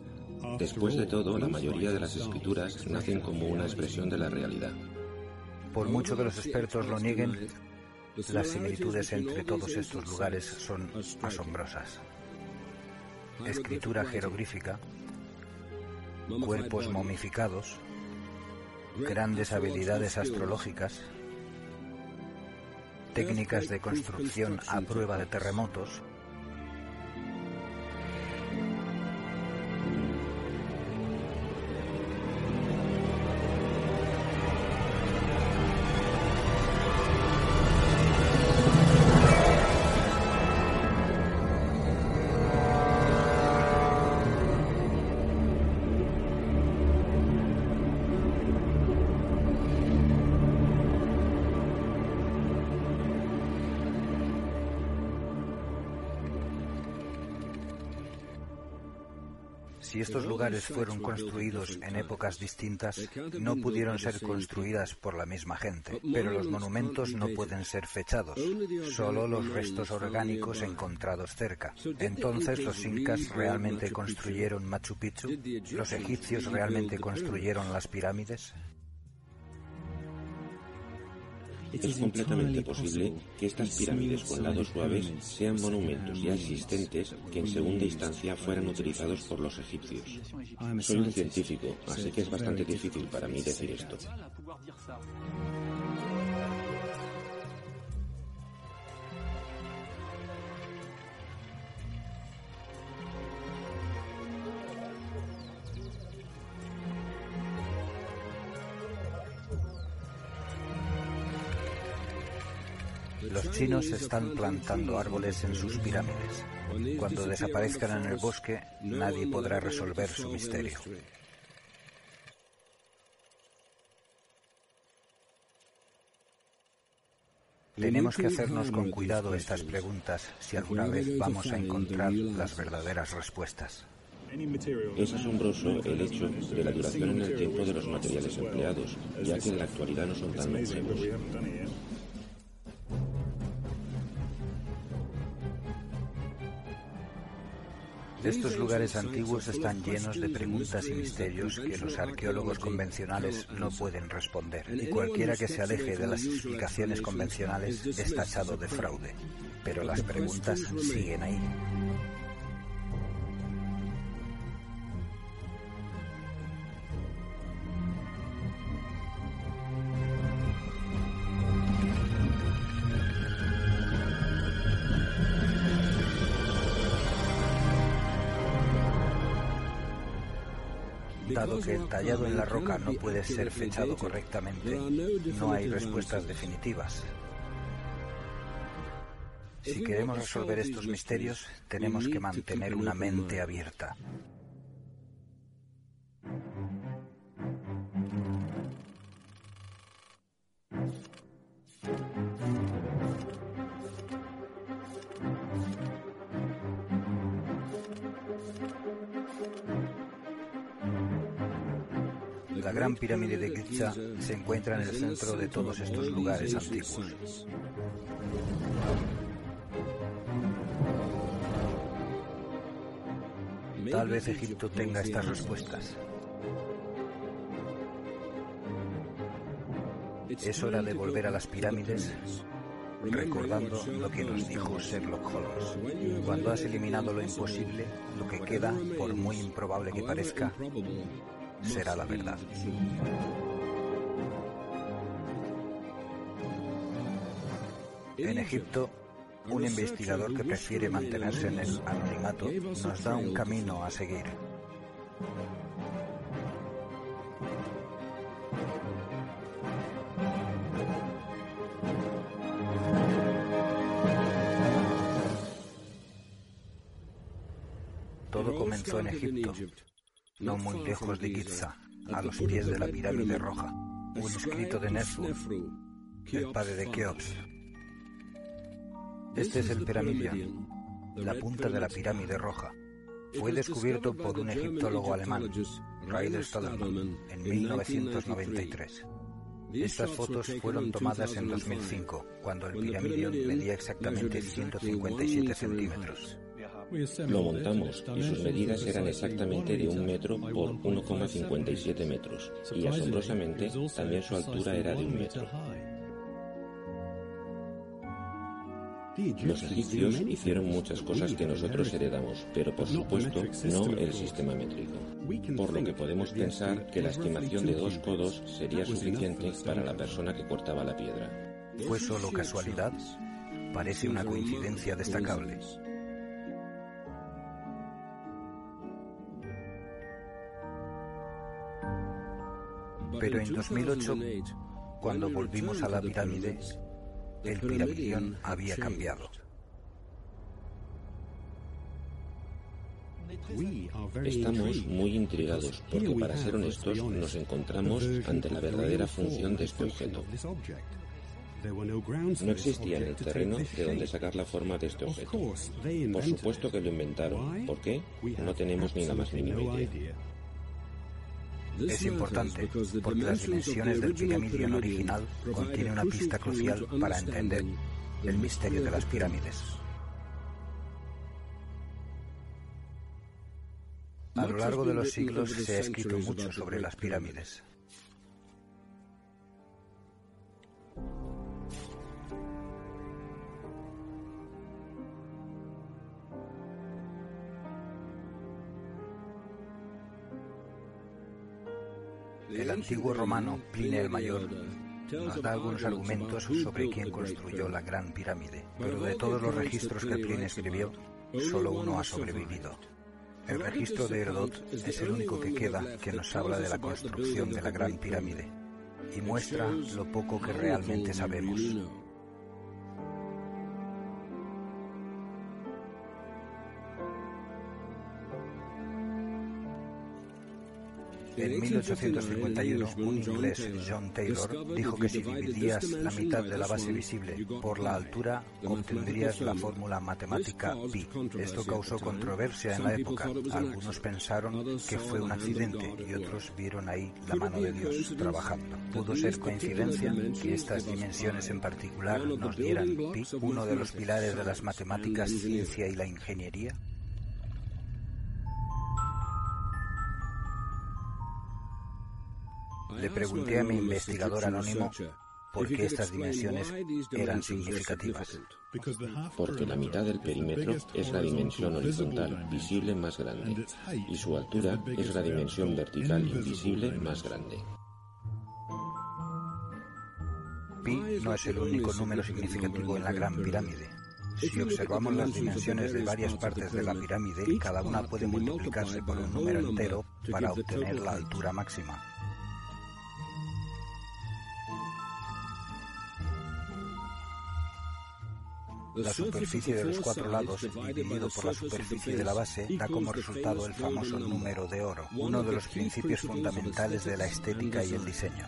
Después de todo, la mayoría de las escrituras nacen como una expresión de la realidad. Por mucho que los expertos lo nieguen, las similitudes entre todos estos lugares son asombrosas. Escritura jeroglífica, cuerpos momificados, grandes habilidades astrológicas, técnicas de construcción a prueba de terremotos, lugares fueron construidos en épocas distintas, no pudieron ser construidas por la misma gente, pero los monumentos no pueden ser fechados, solo los restos orgánicos encontrados cerca. Entonces, ¿los incas realmente construyeron Machu Picchu? ¿Los egipcios realmente construyeron las pirámides? Es completamente posible que estas pirámides con lados suaves sean monumentos ya existentes que en segunda instancia fueran utilizados por los egipcios. Soy un científico, así que es bastante difícil para mí decir esto. Chinos están plantando árboles en sus pirámides. Cuando desaparezcan en el bosque, nadie podrá resolver su misterio. Tenemos que hacernos con cuidado estas preguntas si alguna vez vamos a encontrar las verdaderas respuestas. Es asombroso el hecho de la duración en el tiempo de los materiales empleados, ya que en la actualidad no son tan longevos. Estos lugares antiguos están llenos de preguntas y misterios que los arqueólogos convencionales no pueden responder. Y cualquiera que se aleje de las explicaciones convencionales es tachado de fraude. Pero las preguntas siguen ahí. Dado que el tallado en la roca no puede ser fechado correctamente, no hay respuestas definitivas. Si queremos resolver estos misterios, tenemos que mantener una mente abierta. Gran pirámide de Giza se encuentra en el centro de todos estos lugares antiguos. Tal vez Egipto tenga estas respuestas. Es hora de volver a las pirámides recordando lo que nos dijo Sherlock Holmes. Cuando has eliminado lo imposible, lo que queda, por muy improbable que parezca, será la verdad. En Egipto, un investigador que prefiere mantenerse en el anonimato nos da un camino a seguir. Muy lejos de Giza, a los pies de la pirámide roja. Un escrito de Nefru, el padre de Keops. Este es el Pyramidion, la punta de la pirámide roja. Fue descubierto por un egiptólogo alemán, Ryder Stadelman, en 1993. Estas fotos fueron tomadas en 2005, cuando el Pyramidion medía exactamente 157 centímetros. Lo montamos y sus medidas eran exactamente de un metro por 1,57 metros y asombrosamente también su altura era de un metro. Los egipcios hicieron muchas cosas que nosotros heredamos, pero por supuesto no el sistema métrico. Por lo que podemos pensar que la estimación de dos codos sería suficiente para la persona que cortaba la piedra. ¿Fue solo casualidad? Parece una coincidencia destacable. Pero en 2008, cuando volvimos a la pirámide, el piramidión había cambiado. Estamos muy intrigados porque, para ser honestos, nos encontramos ante la verdadera función de este objeto. No existía en el terreno de donde sacar la forma de este objeto. Por supuesto que lo inventaron. ¿Por qué? No tenemos ni la más mínima idea. Es importante porque las dimensiones del piramidion original contienen una pista crucial para entender el misterio de las pirámides. A lo largo de los siglos se ha escrito mucho sobre las pirámides. Antiguo romano Plinio el Mayor nos da algunos argumentos sobre quién construyó la Gran Pirámide, pero de todos los registros que Plinio escribió, solo uno ha sobrevivido. El registro de Herodot es el único que queda que nos habla de la construcción de la Gran Pirámide y muestra lo poco que realmente sabemos. En 1851, un inglés, John Taylor, dijo que si dividías la mitad de la base visible por la altura, obtendrías la fórmula matemática pi. Esto causó controversia en la época. Algunos pensaron que fue un accidente y otros vieron ahí la mano de Dios trabajando. ¿Pudo ser coincidencia que estas dimensiones en particular nos dieran pi, uno de los pilares de las matemáticas, ciencia y la ingeniería? Le pregunté a mi investigador anónimo por qué estas dimensiones eran significativas. Porque la mitad del perímetro es la dimensión horizontal visible más grande y su altura es la dimensión vertical invisible más grande. Pi no es el único número significativo en la Gran Pirámide. Si observamos las dimensiones de varias partes de la pirámide, cada una puede multiplicarse por un número entero para obtener la altura máxima. La superficie de los cuatro lados, dividido por la superficie de la base, da como resultado el famoso número de oro, uno de los principios fundamentales de la estética y el diseño.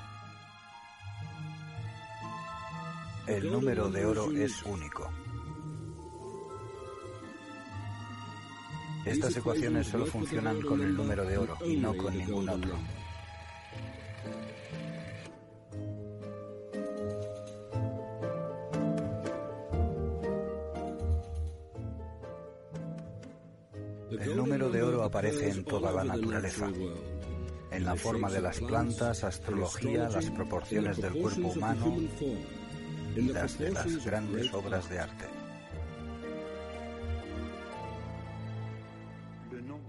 El número de oro es único. Estas ecuaciones solo funcionan con el número de oro y no con ningún otro. El número de oro aparece en toda la naturaleza, en la forma de las plantas, astrología, las proporciones del cuerpo humano y las de las grandes obras de arte.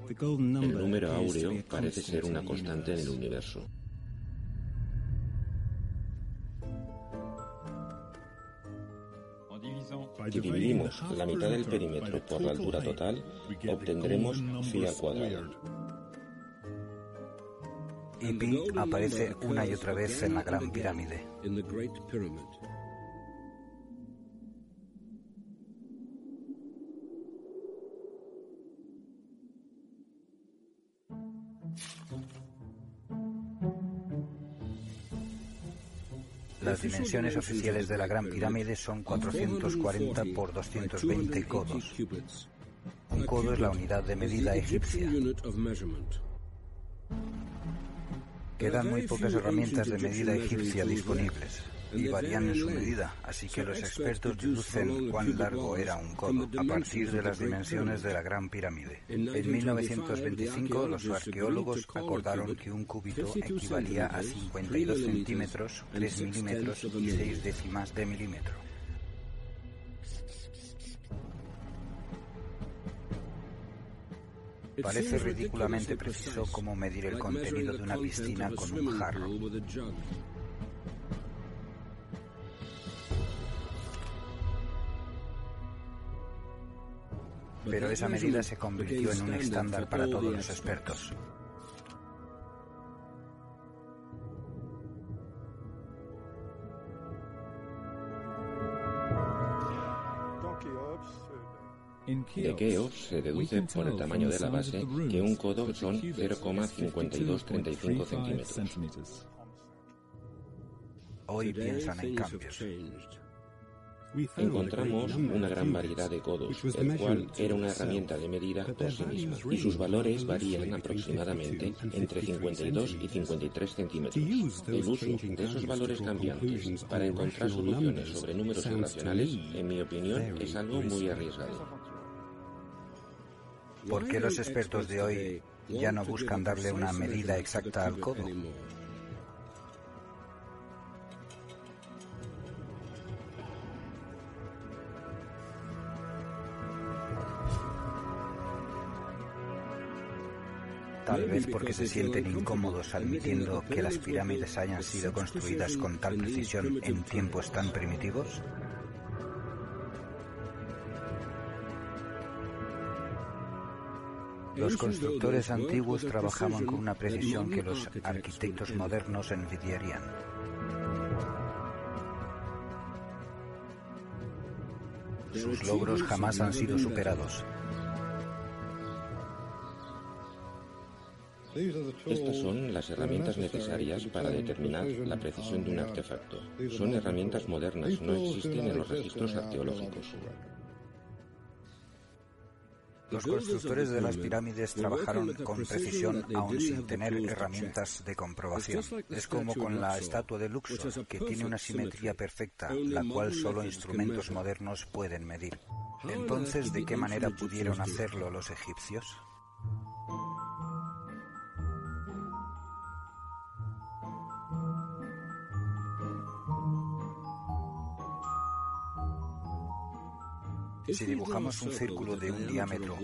El número áureo parece ser una constante en el universo. Si dividimos la mitad del perímetro por la altura total, obtendremos phi al cuadrado. Y pi aparece una y otra vez en la Gran Pirámide. Las dimensiones oficiales de la Gran Pirámide son 440 por 220 codos. Un codo es la unidad de medida egipcia. Quedan muy pocas herramientas de medida egipcia disponibles y varían en su medida, así que los expertos deducen cuán largo era un codo a partir de las dimensiones de la Gran Pirámide. En 1925 los arqueólogos acordaron que un cúbito equivalía a 52 centímetros, 3 milímetros y 6 décimas de milímetro. Parece ridículamente preciso cómo medir el contenido de una piscina con un jarro. Pero esa medida se convirtió en un estándar para todos los expertos. De Keops se deduce por el tamaño de la base que un codo son 0,5235 centímetros. Hoy piensan en cambios. Encontramos una gran variedad de codos, el cual era una herramienta de medida por sí misma, y sus valores varían aproximadamente entre 52 y 53 centímetros. El uso de esos valores cambiantes para encontrar soluciones sobre números irracionales, en mi opinión, es algo muy arriesgado. ¿Por qué los expertos de hoy ya no buscan darle una medida exacta al codo? Tal vez porque se sienten incómodos admitiendo que las pirámides hayan sido construidas con tal precisión en tiempos tan primitivos. Los constructores antiguos trabajaban con una precisión que los arquitectos modernos envidiarían. Sus logros jamás han sido superados. Estas son las herramientas necesarias para determinar la precisión de un artefacto. Son herramientas modernas, no existen en los registros arqueológicos. Los constructores de las pirámides trabajaron con precisión aún sin tener herramientas de comprobación. Es como con la estatua de Luxor, que tiene una simetría perfecta, la cual solo instrumentos modernos pueden medir. Entonces, ¿de qué manera pudieron hacerlo los egipcios? Si dibujamos un círculo de un diámetro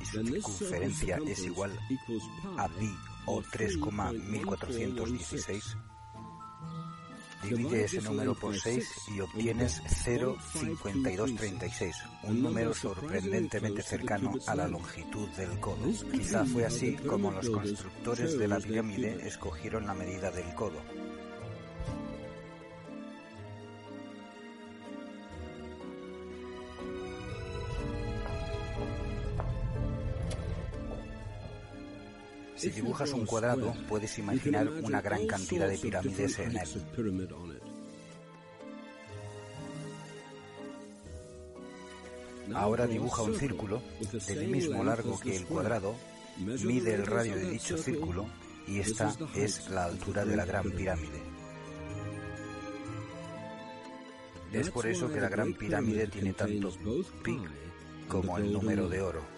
y su circunferencia es igual a pi o 3,1416, Divide ese número por 6 y obtienes 0,5236, un número sorprendentemente cercano a la longitud del codo. Quizá fue así como los constructores de la pirámide escogieron la medida del codo. Si dibujas un cuadrado, puedes imaginar una gran cantidad de pirámides en él. Ahora dibuja un círculo del mismo largo que el cuadrado, mide el radio de dicho círculo y esta es la altura de la Gran Pirámide. Es por eso que la Gran Pirámide tiene tanto pi como el número de oro.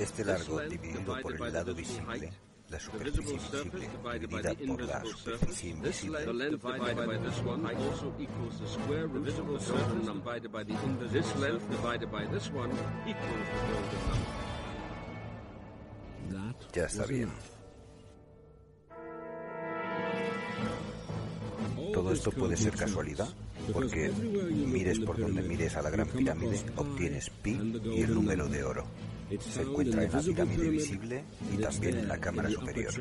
Este largo dividido por el lado visible, la superficie visible dividida por la superficie invisible, ya está bien. Todo esto puede ser casualidad, porque mires por donde mires a la Gran Pirámide, obtienes pi y el número de oro. Se encuentra en la pirámide visible y también en la cámara superior.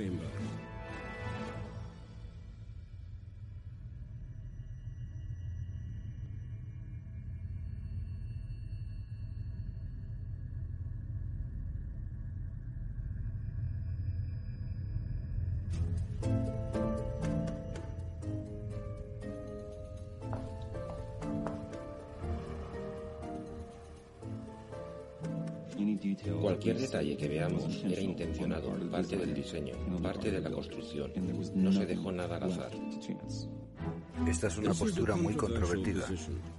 Era intencionado, parte del diseño, parte de la construcción. No se dejó nada al azar. Esta es una postura muy controvertida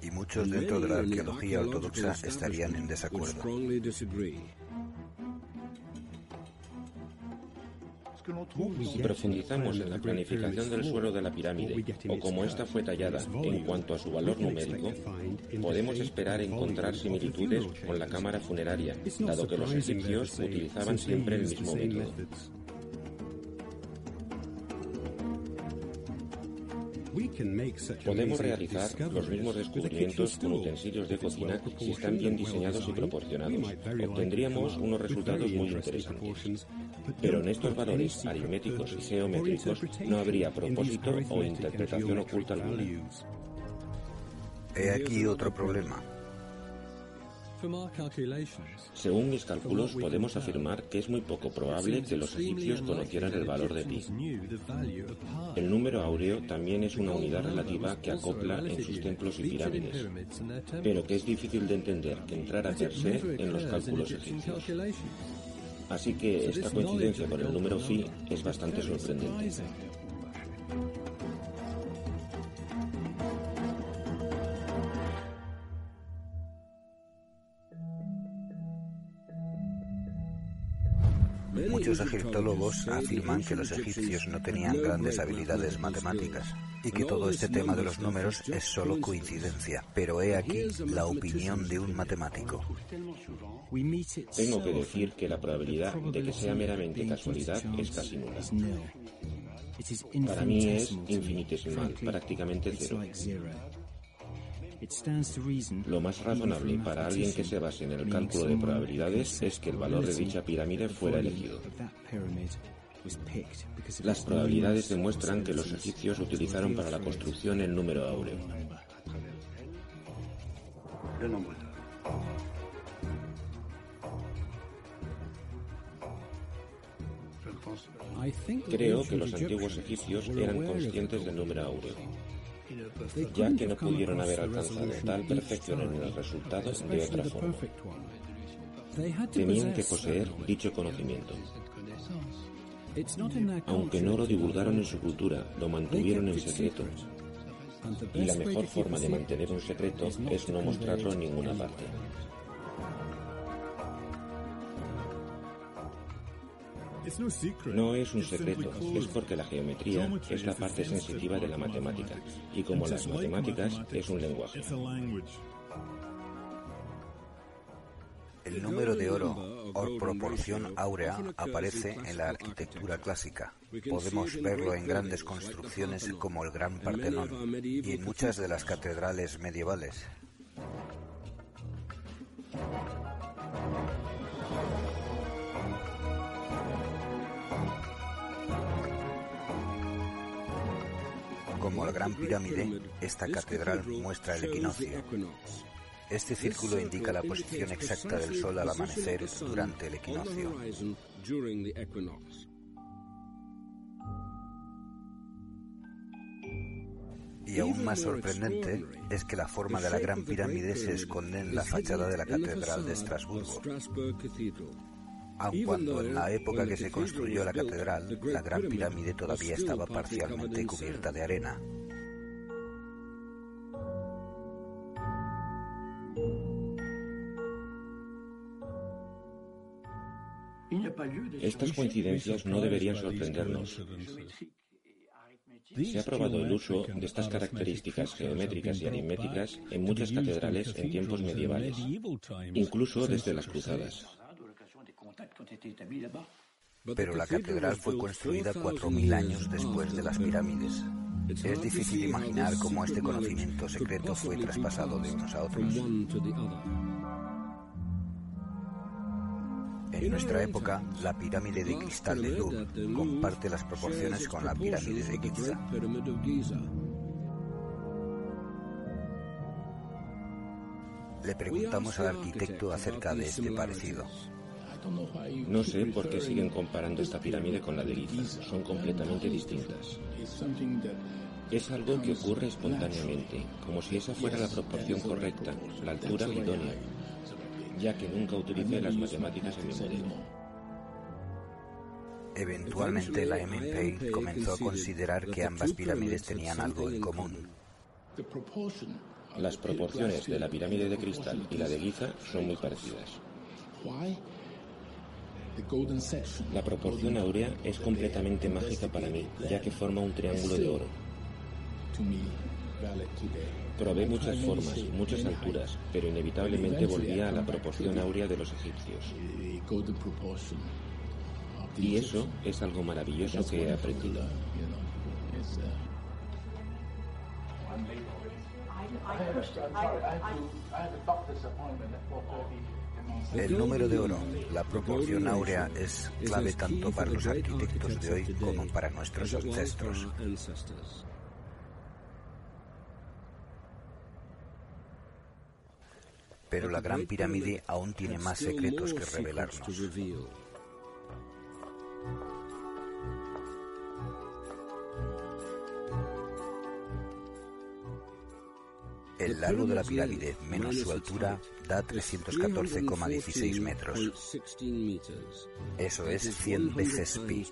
y muchos dentro de la arqueología ortodoxa estarían en desacuerdo. Si profundizamos en la planificación del suelo de la pirámide o cómo ésta fue tallada en cuanto a su valor numérico, podemos esperar encontrar similitudes con la cámara funeraria, dado que los egipcios utilizaban siempre el mismo método. Podemos realizar los mismos descubrimientos con utensilios de cocina si están bien diseñados y proporcionados. Obtendríamos unos resultados muy interesantes. Pero en estos valores aritméticos y geométricos no habría propósito o interpretación oculta alguna. He aquí otro problema. Según mis cálculos, podemos afirmar que es muy poco probable que los egipcios conocieran el valor de pi. El número áureo también es una unidad relativa que acopla en sus templos y pirámides, pero que es difícil de entender que entrara per se en los cálculos egipcios. Así que esta coincidencia con el número phi es bastante sorprendente. Muchos egiptólogos afirman que los egipcios no tenían grandes habilidades matemáticas y que todo este tema de los números es solo coincidencia. Pero he aquí la opinión de un matemático. Tengo que decir que la probabilidad de que sea meramente casualidad es casi nula. Para mí es infinitesimal, prácticamente cero. Lo más razonable para alguien que se base en el cálculo de probabilidades es que el valor de dicha pirámide fuera elegido. Las probabilidades demuestran que los egipcios utilizaron para la construcción el número áureo. Creo que los antiguos egipcios eran conscientes del número áureo ya que no pudieron haber alcanzado tal perfección en el resultado de otra forma. Tenían que poseer dicho conocimiento. Aunque no lo divulgaron en su cultura, lo mantuvieron en secreto. Y la mejor forma de mantener un secreto es no mostrarlo en ninguna parte. No es un secreto, es porque la geometría es la parte sensitiva de la matemática y como las matemáticas es un lenguaje. El número de oro o proporción áurea aparece en la arquitectura clásica. Podemos verlo en grandes construcciones como el Gran Partenón y en muchas de las catedrales medievales. Como la Gran Pirámide, esta catedral muestra el equinoccio. Este círculo indica la posición exacta del Sol al amanecer durante el equinoccio. Y aún más sorprendente es que la forma de la Gran Pirámide se esconde en la fachada de la Catedral de Estrasburgo. Aun cuando en la época que se construyó la catedral, la Gran Pirámide todavía estaba parcialmente cubierta de arena. Estas coincidencias no deberían sorprendernos. Se ha probado el uso de estas características geométricas y aritméticas en muchas catedrales en tiempos medievales, incluso desde las cruzadas. Pero la catedral fue construida 4.000 años después de las pirámides. Es difícil imaginar cómo este conocimiento secreto fue traspasado de unos a otros. En nuestra época, la pirámide de cristal de Louvre comparte las proporciones con la pirámide de Giza. Le preguntamos al arquitecto acerca de este parecido. No sé por qué siguen comparando esta pirámide con la de Giza. Son completamente distintas. Es algo que ocurre espontáneamente, como si esa fuera la proporción correcta, la altura idónea, ya que nunca utilicé las matemáticas en mi modelo. Eventualmente la MMP comenzó a considerar que ambas pirámides tenían algo en común. Las proporciones de la pirámide de cristal y la de Giza son muy parecidas. La proporción áurea es completamente mágica para mí, ya que forma un triángulo de oro. Probé muchas formas, muchas alturas, pero inevitablemente volvía a la proporción áurea de los egipcios. Y eso es algo maravilloso que he aprendido. El número de oro, la proporción áurea, es clave tanto para los arquitectos de hoy como para nuestros ancestros. Pero la Gran Pirámide aún tiene más secretos que revelarnos. El largo de la pirámide menos su altura da 314,16 metros. Eso es 100 veces pi.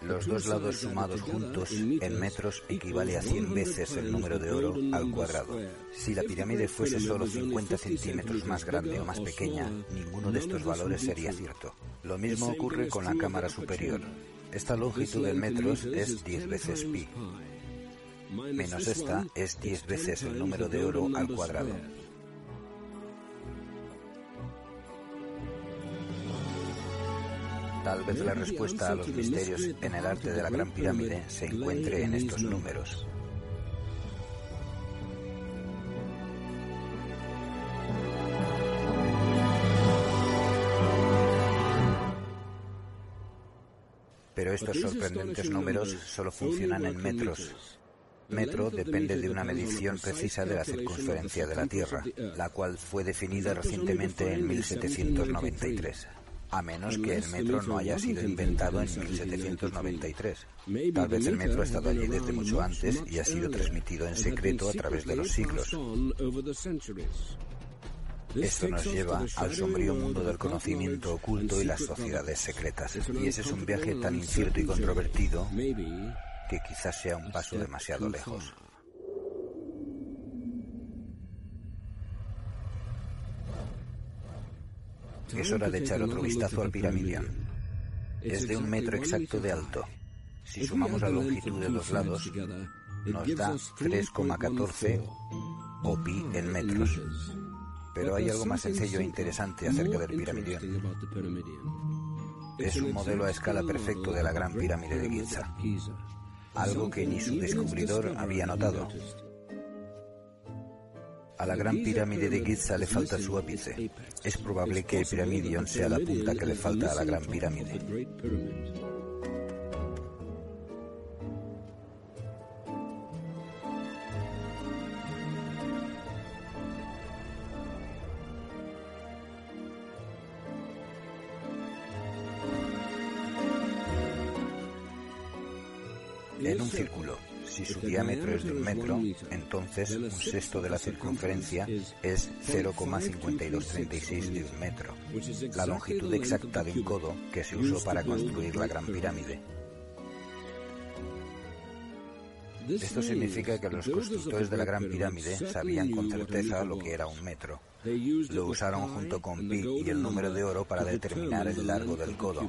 Los dos lados sumados juntos en metros equivale a 100 veces el número de oro al cuadrado. Si la pirámide fuese solo 50 centímetros más grande o más pequeña, ninguno de estos valores sería cierto. Lo mismo ocurre con la cámara superior. Esta longitud en metros es 10 veces pi. Menos esta es 10 veces el número de oro al cuadrado. Tal vez la respuesta a los misterios en el arte de la Gran Pirámide se encuentre en estos números. Pero estos sorprendentes números solo funcionan en metros. Metro depende de una medición precisa de la circunferencia de la Tierra, la cual fue definida recientemente en 1793 a menos que el metro no haya sido inventado en 1793. Tal vez el metro ha estado allí desde mucho antes y ha sido transmitido en secreto a través de los siglos. Esto nos lleva al sombrío mundo del conocimiento oculto y las sociedades secretas. Y ese es un viaje tan incierto y controvertido que quizás sea un paso demasiado lejos. Es hora de echar otro vistazo al piramidión. Es de un metro exacto de alto. Si sumamos la longitud de los lados, nos da 3,14 o pi en metros. Pero hay algo más sencillo e interesante acerca del piramidión. Es un modelo a escala perfecto de la gran pirámide de Giza, algo que ni su descubridor había notado. A la gran pirámide de Giza le falta su ápice. Es probable que el piramidión sea la punta que le falta a la gran pirámide. Diámetro es de un metro, entonces un sexto de la circunferencia es 0,5236 de un metro, la longitud exacta de un codo que se usó para construir la Gran Pirámide. Esto significa que los constructores de la Gran Pirámide sabían con certeza lo que era un metro. Lo usaron junto con pi y el número de oro para determinar el largo del codo.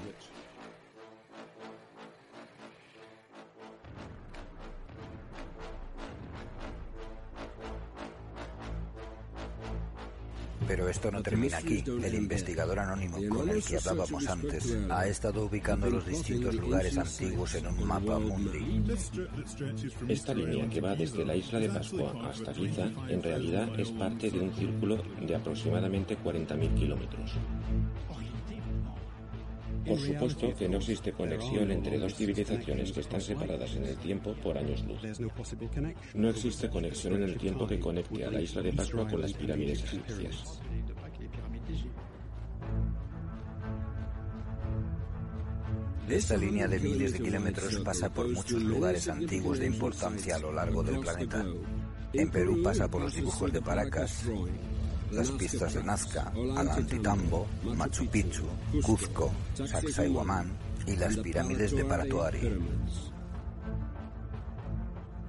Pero esto no termina aquí. El investigador anónimo con el que hablábamos antes ha estado ubicando los distintos lugares antiguos en un mapa mundi. Esta línea que va desde la isla de Pascua hasta Giza en realidad es parte de un círculo de aproximadamente 40.000 kilómetros. Por supuesto que no existe conexión entre dos civilizaciones que están separadas en el tiempo por años luz. No existe conexión en el tiempo que conecte a la isla de Pascua con las pirámides egipcias. Esta línea de miles de kilómetros pasa por muchos lugares antiguos de importancia a lo largo del planeta. En Perú pasa por los dibujos de Paracas, las pistas de Nazca, Alantitambo, Machu Picchu, Cuzco, Sacsayhuamán y las pirámides de Paratoari.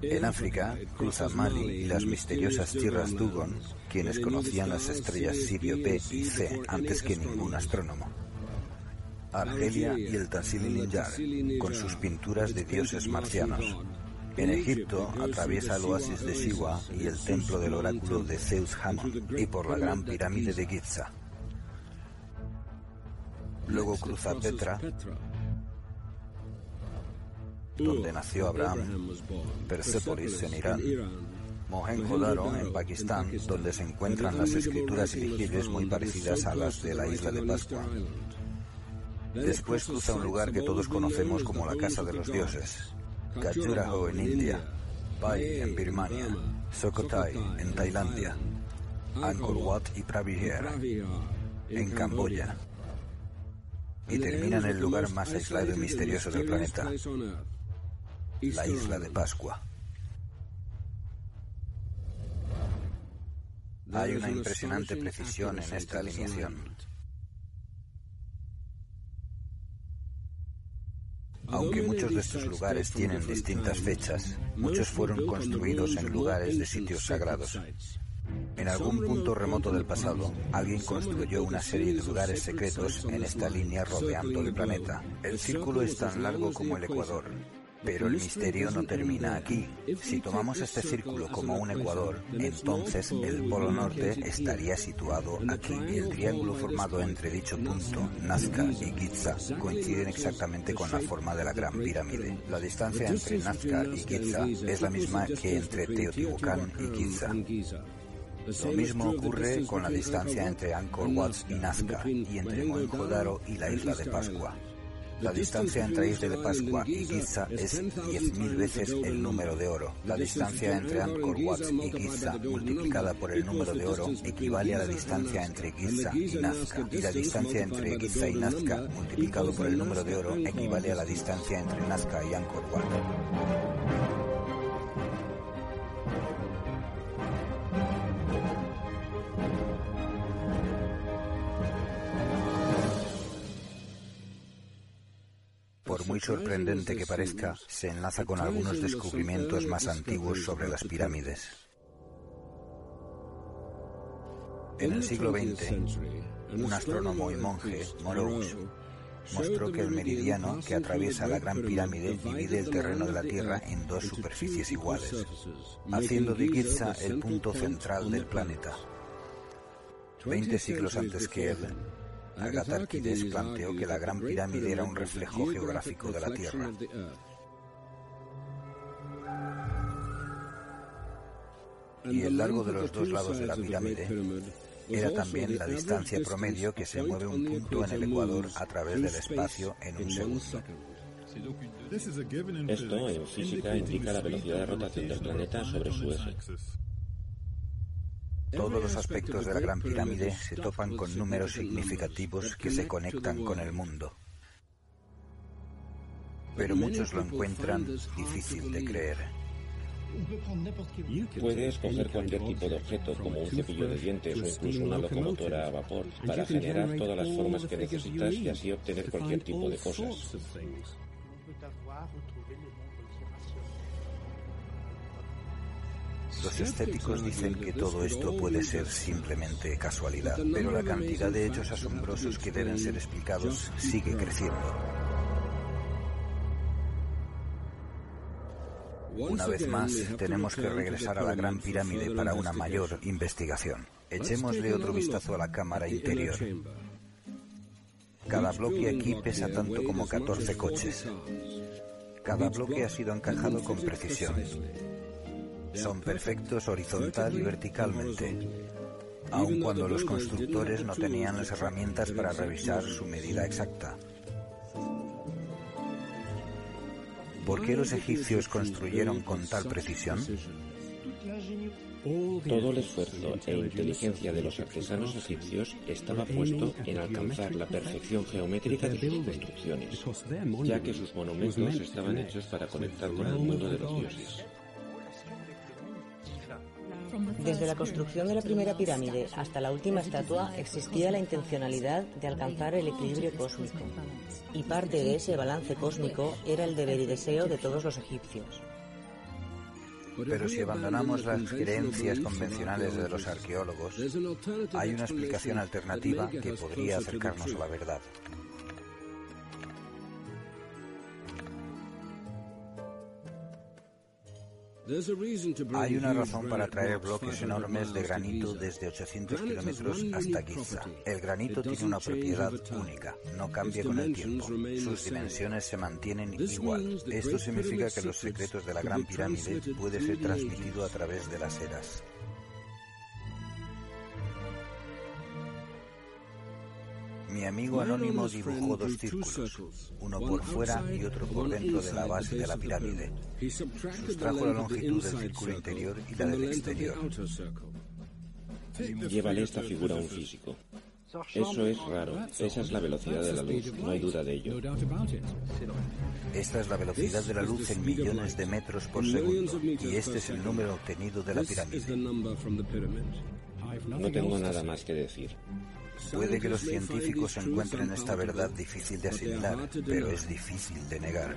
En África cruza Mali y las misteriosas tierras Dugon, quienes conocían las estrellas Sirio B y C antes que ningún astrónomo. Argelia y el Tassili con sus pinturas de dioses marcianos. En Egipto atraviesa el oasis de Siwa y el templo del oráculo de Zeus Hamon y por la gran pirámide de Giza. Luego cruza Petra, donde nació Abraham, Persepolis en Irán, Mohenjo-Daro en Pakistán, donde se encuentran las escrituras elegibles muy parecidas a las de la isla de Pascua. Después cruza un lugar que todos conocemos como la Casa de los Dioses, Khajuraho en India, Pai en Birmania, Sukhothai en Tailandia, Angkor Wat y Praviher en Camboya. Y termina en el lugar más aislado y misterioso del planeta, la isla de Pascua. Hay una impresionante precisión en esta alineación. Aunque muchos de estos lugares tienen distintas fechas, muchos fueron construidos en lugares de sitios sagrados. En algún punto remoto del pasado, alguien construyó una serie de lugares secretos en esta línea rodeando el planeta. El círculo es tan largo como el Ecuador, pero el misterio no termina aquí. Si tomamos este círculo como un ecuador, entonces el polo norte estaría situado aquí. El triángulo formado entre dicho punto, Nazca y Giza, coinciden exactamente con la forma de la Gran Pirámide. La distancia entre Nazca y Giza es la misma que entre Teotihuacán y Giza. Lo mismo ocurre con la distancia entre Angkor Wat y Nazca y entre Mohenjo-Daro y la isla de Pascua. La distancia entre Isla de Pascua y Giza es 10.000 veces el número de oro. La distancia entre Angkor Wat y Giza multiplicada por el número de oro equivale a la distancia entre Giza y Nazca. Y la distancia entre Giza y Nazca multiplicado por el número de oro equivale a la distancia entre Nazca y Angkor Wat. Por muy sorprendente que parezca, se enlaza con algunos descubrimientos más antiguos sobre las pirámides. En el siglo XX, un astrónomo y monje, Morous, mostró que el meridiano que atraviesa la Gran Pirámide divide el terreno de la Tierra en dos superficies iguales, haciendo de Giza el punto central del planeta. Veinte siglos antes que él, Agatharquides planteó que la Gran Pirámide era un reflejo geográfico de la Tierra. Y el largo de los dos lados de la pirámide era también la distancia promedio que se mueve un punto en el ecuador a través del espacio en un segundo. Esto en física indica la velocidad de rotación del planeta sobre su eje. Todos los aspectos de la Gran Pirámide se topan con números significativos que se conectan con el mundo. Pero muchos lo encuentran difícil de creer. Puedes coger cualquier tipo de objeto, como un cepillo de dientes o incluso una locomotora a vapor, para generar todas las formas que necesitas y así obtener cualquier tipo de cosas. Los escépticos dicen que todo esto puede ser simplemente casualidad, pero la cantidad de hechos asombrosos que deben ser explicados sigue creciendo. Una vez más, tenemos que regresar a la Gran Pirámide para una mayor investigación. Echémosle otro vistazo a la cámara interior. Cada bloque aquí pesa tanto como 14 coches. Cada bloque ha sido encajado con precisión. Son perfectos horizontal y verticalmente, aun cuando los constructores no tenían las herramientas para revisar su medida exacta. ¿Por qué los egipcios construyeron con tal precisión? Todo el esfuerzo e inteligencia de los artesanos egipcios estaba puesto en alcanzar la perfección geométrica de sus construcciones, ya que sus monumentos estaban hechos para conectar con el mundo de los dioses. Desde la construcción de la primera pirámide hasta la última estatua existía la intencionalidad de alcanzar el equilibrio cósmico. Y parte de ese balance cósmico era el deber y deseo de todos los egipcios. Pero si abandonamos las creencias convencionales de los arqueólogos, hay una explicación alternativa que podría acercarnos a la verdad. Hay una razón para traer bloques enormes de granito desde 800 kilómetros hasta Giza. El granito tiene una propiedad única, no cambia con el tiempo. Sus dimensiones se mantienen igual. Esto significa que los secretos de la Gran Pirámide puede ser transmitido a través de las eras. Mi amigo anónimo dibujó dos círculos, uno por fuera y otro por dentro de la base de la pirámide. Sustrajo la longitud del círculo interior y la del exterior. Llévale esta figura a un físico. Eso es raro. Esa es la velocidad de la luz, no hay duda de ello. Esta es la velocidad de la luz en millones de metros por segundo y este es el número obtenido de la pirámide. No tengo nada más que decir. Puede que los científicos encuentren esta verdad difícil de asimilar, pero es difícil de negar.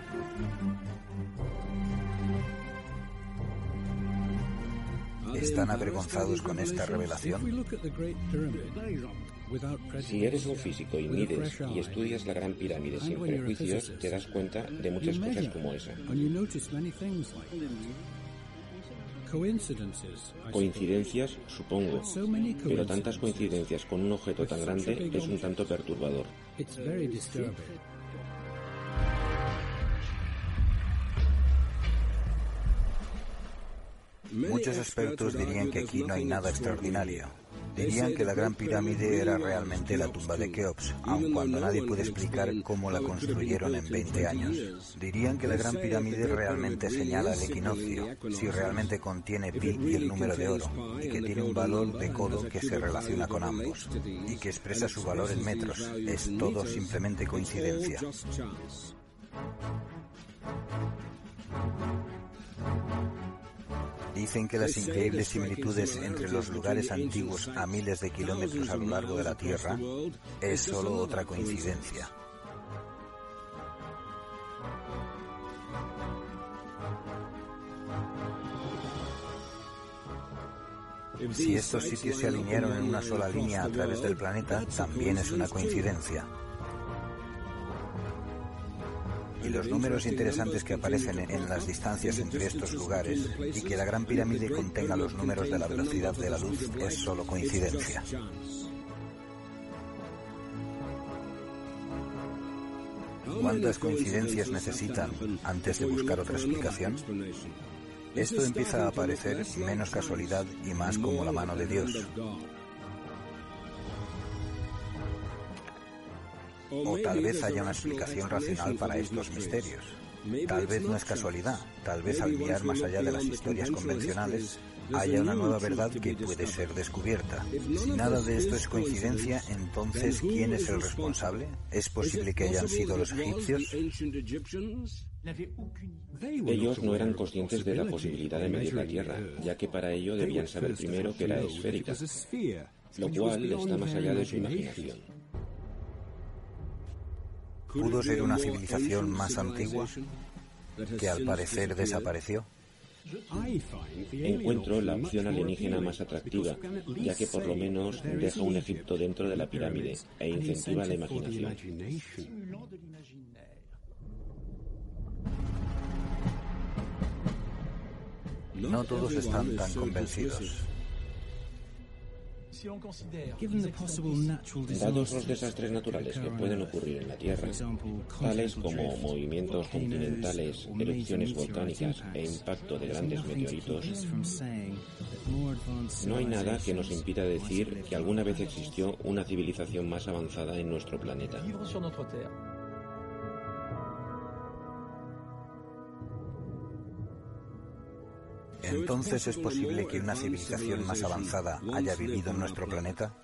¿Están avergonzados con esta revelación? Si eres un físico y mides y estudias la Gran Pirámide sin prejuicios, te das cuenta de muchas cosas como esa. Coincidencias, supongo, pero tantas coincidencias. con un objeto tan grande es un tanto perturbador. Muchos expertos dirían que aquí no hay nada extraordinario. Dirían que la Gran Pirámide era realmente la tumba de Keops, aun cuando nadie puede explicar cómo la construyeron en 20 años. Dirían que la Gran Pirámide realmente señala el equinoccio, si realmente contiene pi y el número de oro, y que tiene un valor de codo que se relaciona con ambos, y que expresa su valor en metros. Es todo simplemente coincidencia. Dicen que las increíbles similitudes entre los lugares antiguos a miles de kilómetros a lo largo de la Tierra es solo otra coincidencia. Si estos sitios se alinearon en una sola línea a través del planeta, también es una coincidencia y los números interesantes que aparecen en las distancias entre estos lugares y que la Gran Pirámide contenga los números de la velocidad de la luz es solo coincidencia. ¿Cuántas coincidencias necesitan antes de buscar otra explicación? Esto empieza a parecer menos casualidad y más como la mano de Dios. O tal vez haya una explicación racional para estos misterios. Tal vez no es casualidad, tal vez al mirar más allá de las historias convencionales, haya una nueva verdad que puede ser descubierta. Si nada de esto es coincidencia, entonces ¿quién es el responsable? ¿Es posible que hayan sido los egipcios? Ellos no eran conscientes de la posibilidad de medir la Tierra, ya que para ello debían saber primero que era esférica, lo cual está más allá de su imaginación. ¿Pudo ser una civilización más antigua que al parecer desapareció? Encuentro la opción alienígena más atractiva, ya que por lo menos deja un Egipto dentro de la pirámide e incentiva la imaginación. No todos están tan convencidos. Dados los desastres naturales que pueden ocurrir en la Tierra, tales como movimientos continentales, erupciones volcánicas e impacto de grandes meteoritos, no hay nada que nos impida decir que alguna vez existió una civilización más avanzada en nuestro planeta. ¿Entonces es posible que una civilización más avanzada haya vivido en nuestro planeta?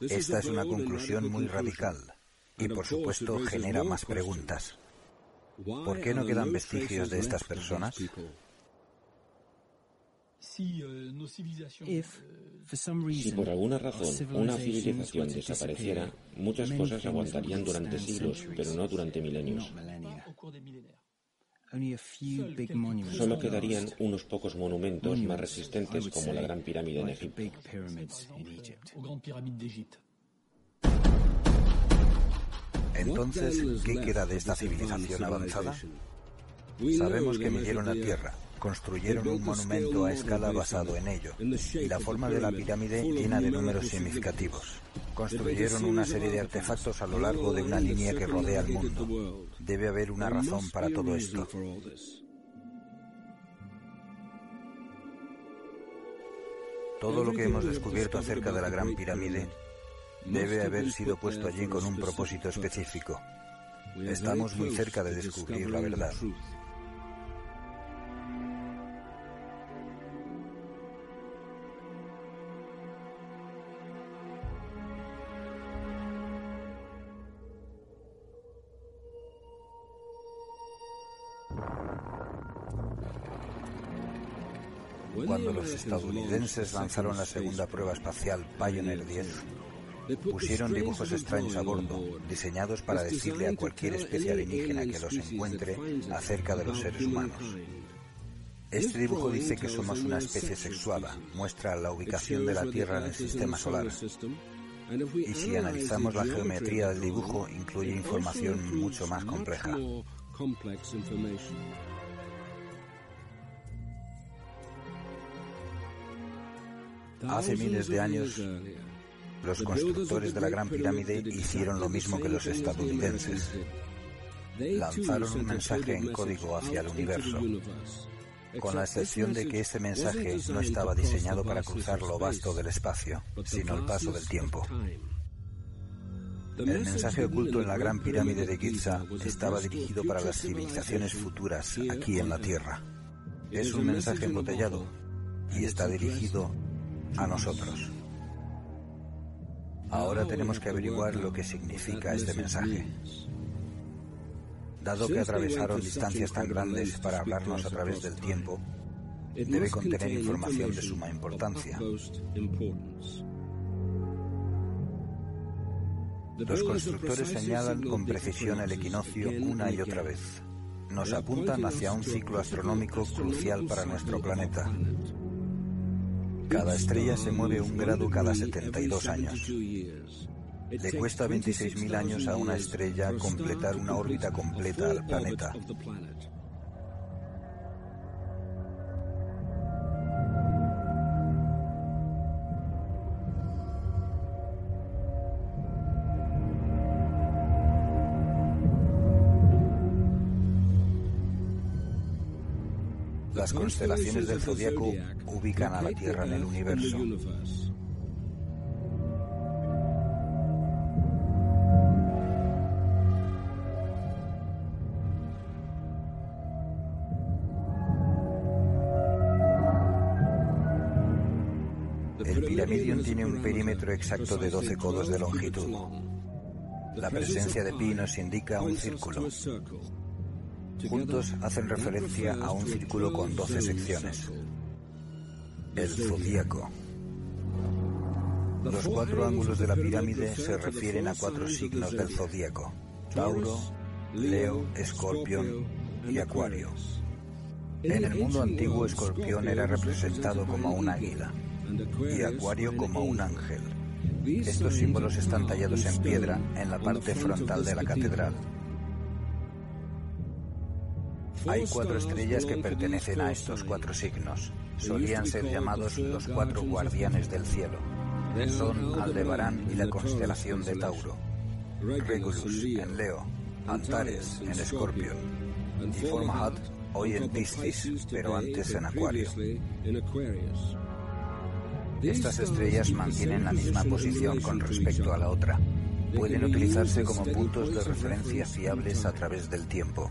Esta es una conclusión muy radical y por supuesto genera más preguntas. ¿Por qué no quedan vestigios de estas personas? Si por alguna razón una civilización desapareciera, muchas cosas aguantarían durante siglos, pero no durante milenios. Solo quedarían unos pocos monumentos más resistentes como la Gran Pirámide en Egipto. Entonces, ¿qué queda de esta civilización avanzada? Sabemos que midieron la Tierra, construyeron un monumento a escala basado en ello, y la forma de la pirámide llena de números significativos. Construyeron una serie de artefactos a lo largo de una línea que rodea el mundo. Debe haber una razón para todo esto. Todo lo que hemos descubierto acerca de la Gran Pirámide debe haber sido puesto allí con un propósito específico. Estamos muy cerca de descubrir la verdad. Cuando los estadounidenses lanzaron la segunda prueba espacial Pioneer 10, pusieron dibujos extraños a bordo, diseñados para decirle a cualquier especie alienígena que los encuentre acerca de los seres humanos. Este dibujo dice que somos una especie sexuada, muestra la ubicación de la Tierra en el sistema solar. Y si analizamos la geometría del dibujo, incluye información mucho más compleja. Hace miles de años, los constructores de la Gran Pirámide hicieron lo mismo que los estadounidenses. Lanzaron un mensaje en código hacia el universo, con la excepción de que este mensaje no estaba diseñado para cruzar lo vasto del espacio, sino el paso del tiempo. El mensaje oculto en la Gran Pirámide de Giza estaba dirigido para las civilizaciones futuras aquí en la Tierra. Es un mensaje embotellado y está dirigido a nosotros. Ahora tenemos que averiguar lo que significa este mensaje. Dado que atravesaron distancias tan grandes para hablarnos a través del tiempo, debe contener información de suma importancia. Los constructores señalan con precisión el equinoccio una y otra vez. Nos apuntan hacia un ciclo astronómico crucial para nuestro planeta. Cada estrella se mueve un grado cada 72 años. Le cuesta 26.000 años a una estrella completar una órbita completa al planeta. Las constelaciones del zodiaco ubican a la Tierra en el universo. El Piramidion tiene un perímetro exacto de 12 codos de longitud. La presencia de pi nos indica un círculo. Juntos hacen referencia a un círculo con 12 secciones. El zodíaco. Los cuatro ángulos de la pirámide se refieren a cuatro signos del zodíaco: Tauro, Leo, Escorpión y Acuario. En el mundo antiguo, Escorpión era representado como un águila y Acuario como un ángel. Estos símbolos están tallados en piedra en la parte frontal de la catedral. Hay cuatro estrellas que pertenecen a estos cuatro signos. Solían ser llamados los cuatro guardianes del cielo. Son Aldebarán y la constelación de Tauro, Regulus en Leo, Antares en Escorpio y Formahad hoy en Piscis, pero antes en Acuario. Estas estrellas mantienen la misma posición con respecto a la otra. Pueden utilizarse como puntos de referencia fiables a través del tiempo.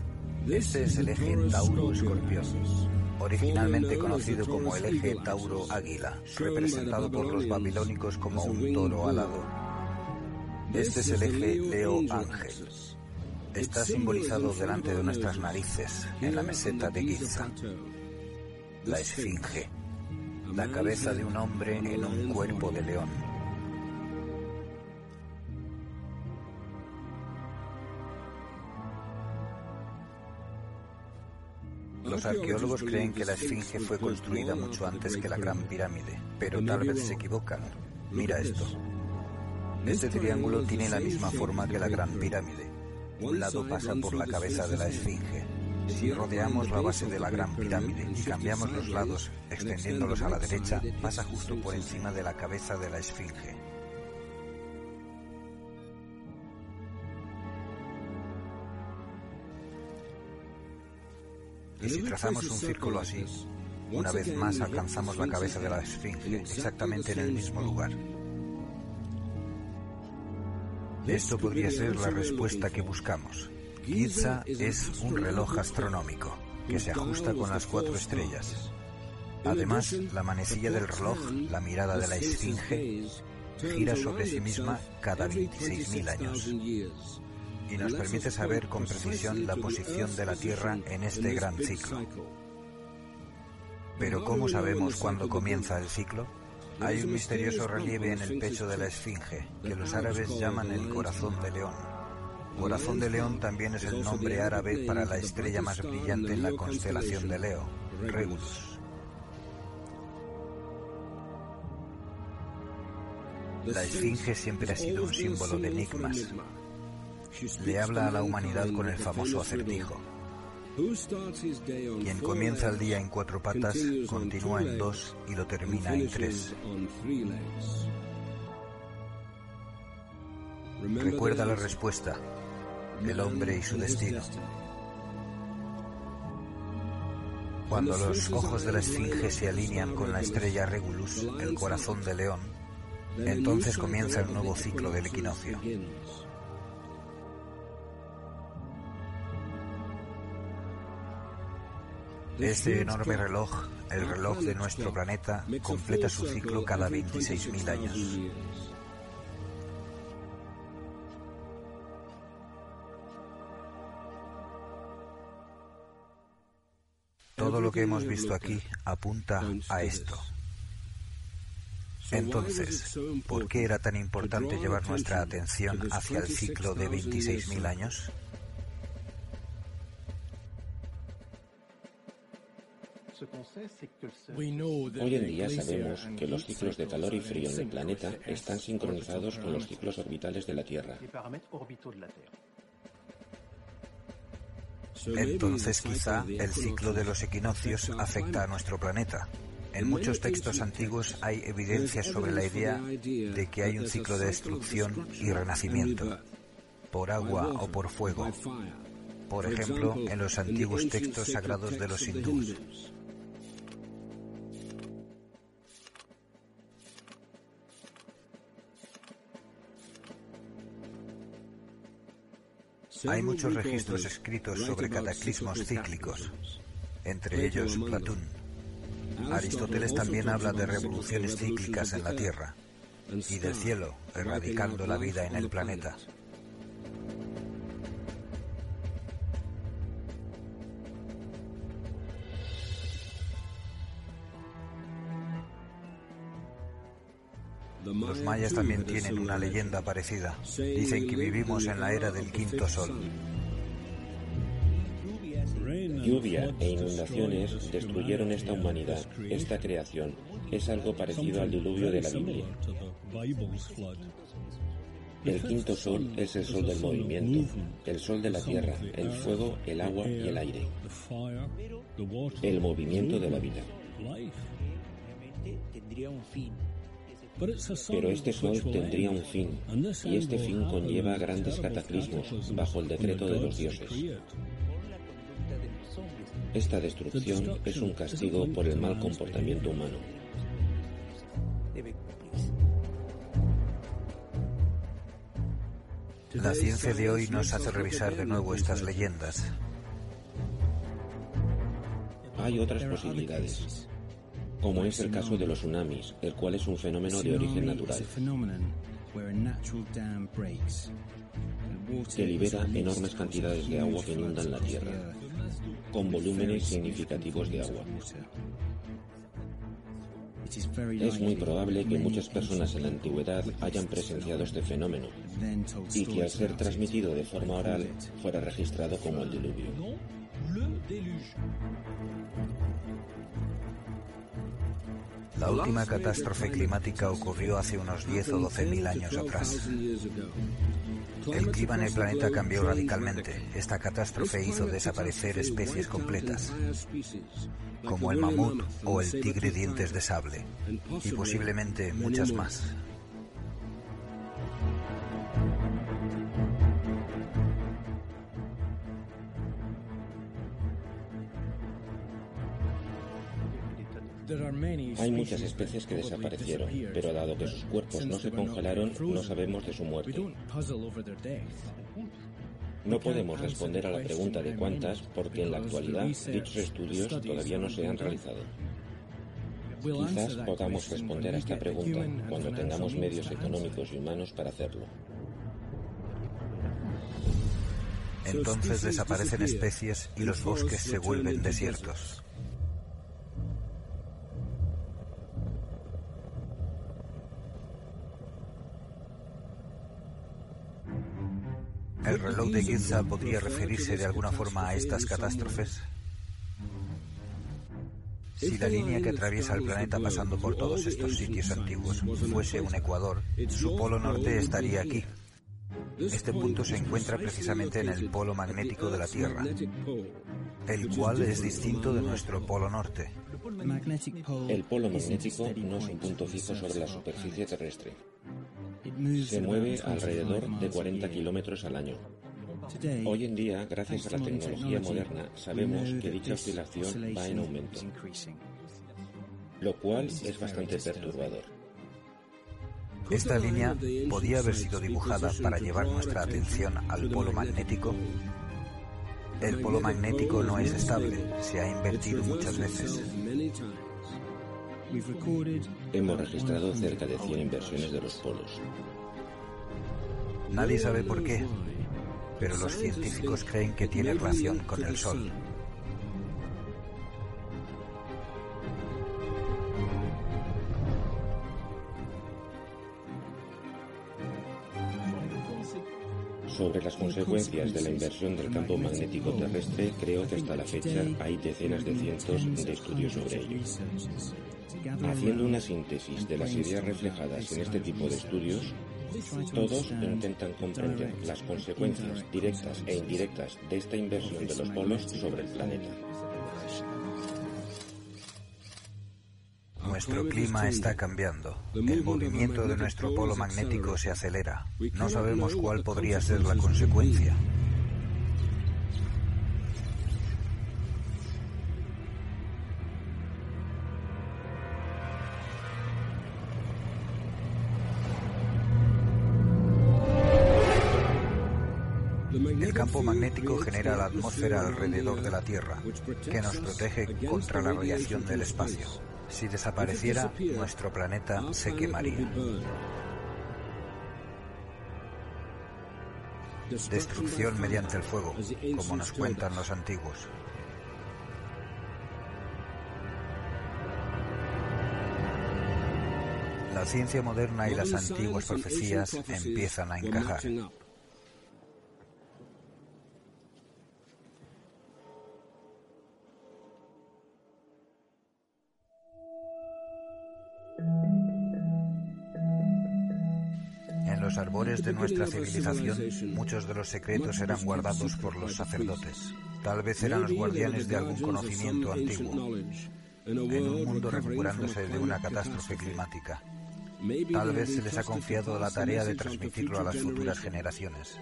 Este es el eje Tauro-Escorpión, originalmente conocido como el eje Tauro-Águila, representado por los babilónicos como un toro alado. Este es el eje Leo-Ángel. Está simbolizado delante de nuestras narices, en la meseta de Giza. La Esfinge, la cabeza de un hombre en un cuerpo de león. Los arqueólogos creen que la Esfinge fue construida mucho antes que la Gran Pirámide, pero tal vez se equivocan. Mira esto. Este triángulo tiene la misma forma que la Gran Pirámide. Un lado pasa por la cabeza de la Esfinge. Si rodeamos la base de la Gran Pirámide y cambiamos los lados, extendiéndolos a la derecha, pasa justo por encima de la cabeza de la Esfinge. Y si trazamos un círculo así, una vez más alcanzamos la cabeza de la Esfinge, exactamente en el mismo lugar. Esto podría ser la respuesta que buscamos. Giza es un reloj astronómico que se ajusta con las cuatro estrellas. Además, la manecilla del reloj, la mirada de la esfinge, gira sobre sí misma cada 26.000 años y nos permite saber con precisión la posición de la Tierra en este gran ciclo. Pero ¿cómo sabemos cuándo comienza el ciclo? Hay un misterioso relieve en el pecho de la esfinge, que los árabes llaman el corazón de león. Corazón de León también es el nombre árabe para la estrella más brillante en la constelación de Leo, Regulus. La esfinge siempre ha sido un símbolo de enigmas. Le habla a la humanidad con el famoso acertijo. Quien comienza el día en cuatro patas, continúa en dos y lo termina en tres. Recuerda la respuesta el hombre y su destino. Cuando los ojos de la esfinge se alinean con la estrella Regulus, el corazón de león, entonces comienza el nuevo ciclo del equinoccio. Este enorme reloj, el reloj de nuestro planeta, completa su ciclo cada 26.000 años. Todo lo que hemos visto aquí apunta a esto. Entonces, ¿por qué era tan importante llevar nuestra atención hacia el ciclo de 26.000 años? Hoy en día sabemos que los ciclos de calor y frío en el planeta están sincronizados con los ciclos orbitales de la Tierra. Entonces quizá el ciclo de los equinoccios afecta a nuestro planeta. En muchos textos antiguos hay evidencias sobre la idea de que hay un ciclo de destrucción y renacimiento, por agua o por fuego. Por ejemplo, en los antiguos textos sagrados de los hindúes. Hay muchos registros escritos sobre cataclismos cíclicos, entre ellos Platón. Aristóteles también habla de revoluciones cíclicas en la Tierra y del cielo erradicando la vida en el planeta. Los mayas también tienen una leyenda parecida. Dicen que vivimos en la era del quinto sol. Lluvia e inundaciones destruyeron esta humanidad, esta creación. Es algo parecido al diluvio de la Biblia. El quinto sol es el sol del movimiento, el sol de la tierra, el fuego, el agua y el aire. El movimiento de la vida. Pero este sol tendría un fin, y este fin conlleva grandes cataclismos bajo el decreto de los dioses. Esta destrucción es un castigo por el mal comportamiento humano. La ciencia de hoy nos hace revisar de nuevo estas leyendas. Hay otras posibilidades como es el caso de los tsunamis, el cual es un fenómeno de origen natural que libera enormes cantidades de agua que inundan la Tierra, con volúmenes significativos de agua. Es muy probable que muchas personas en la antigüedad hayan presenciado este fenómeno y que al ser transmitido de forma oral fuera registrado como el diluvio. La última catástrofe climática ocurrió hace unos 10 o 12 mil años atrás. El clima en el planeta cambió radicalmente. Esta catástrofe hizo desaparecer especies completas, como el mamut o el tigre dientes de sable, y posiblemente muchas más. Hay muchas especies que desaparecieron, pero dado que sus cuerpos no se congelaron, no sabemos de su muerte. No podemos responder a la pregunta de cuántas porque en la actualidad dichos estudios todavía no se han realizado. Quizás podamos responder a esta pregunta cuando tengamos medios económicos y humanos para hacerlo. Entonces desaparecen especies y los bosques se vuelven desiertos. ¿El reloj de Giza podría referirse de alguna forma a estas catástrofes? Si la línea que atraviesa el planeta pasando por todos estos sitios antiguos fuese un ecuador, su polo norte estaría aquí. Este punto se encuentra precisamente en el polo magnético de la Tierra, el cual es distinto de nuestro polo norte. El polo magnético no es un punto fijo sobre la superficie terrestre. Se mueve alrededor de 40 kilómetros al año. Hoy en día, gracias a la tecnología moderna, sabemos que dicha oscilación va en aumento, lo cual es bastante perturbador. Esta línea podía haber sido dibujada para llevar nuestra atención al polo magnético. El polo magnético no es estable, se ha invertido muchas veces. Hemos registrado cerca de 100 inversiones de los polos. Nadie sabe por qué, pero los científicos creen que tiene relación con el Sol. Sobre las consecuencias de la inversión del campo magnético terrestre, creo que hasta la fecha hay decenas de cientos de estudios sobre ello. Haciendo una síntesis de las ideas reflejadas en este tipo de estudios, todos intentan comprender las consecuencias directas e indirectas de esta inversión de los polos sobre el planeta. Nuestro clima está cambiando. El movimiento de nuestro polo magnético se acelera. No sabemos cuál podría ser la consecuencia. El campo magnético genera la atmósfera alrededor de la Tierra, que nos protege contra la radiación del espacio. Si desapareciera, nuestro planeta se quemaría. Destrucción mediante el fuego, como nos cuentan los antiguos. La ciencia moderna y las antiguas profecías empiezan a encajar. Arbores de nuestra civilización, muchos de los secretos eran guardados por los sacerdotes. Tal vez eran los guardianes de algún conocimiento antiguo, en un mundo recuperándose de una catástrofe climática. Tal vez se les ha confiado la tarea de transmitirlo a las futuras generaciones.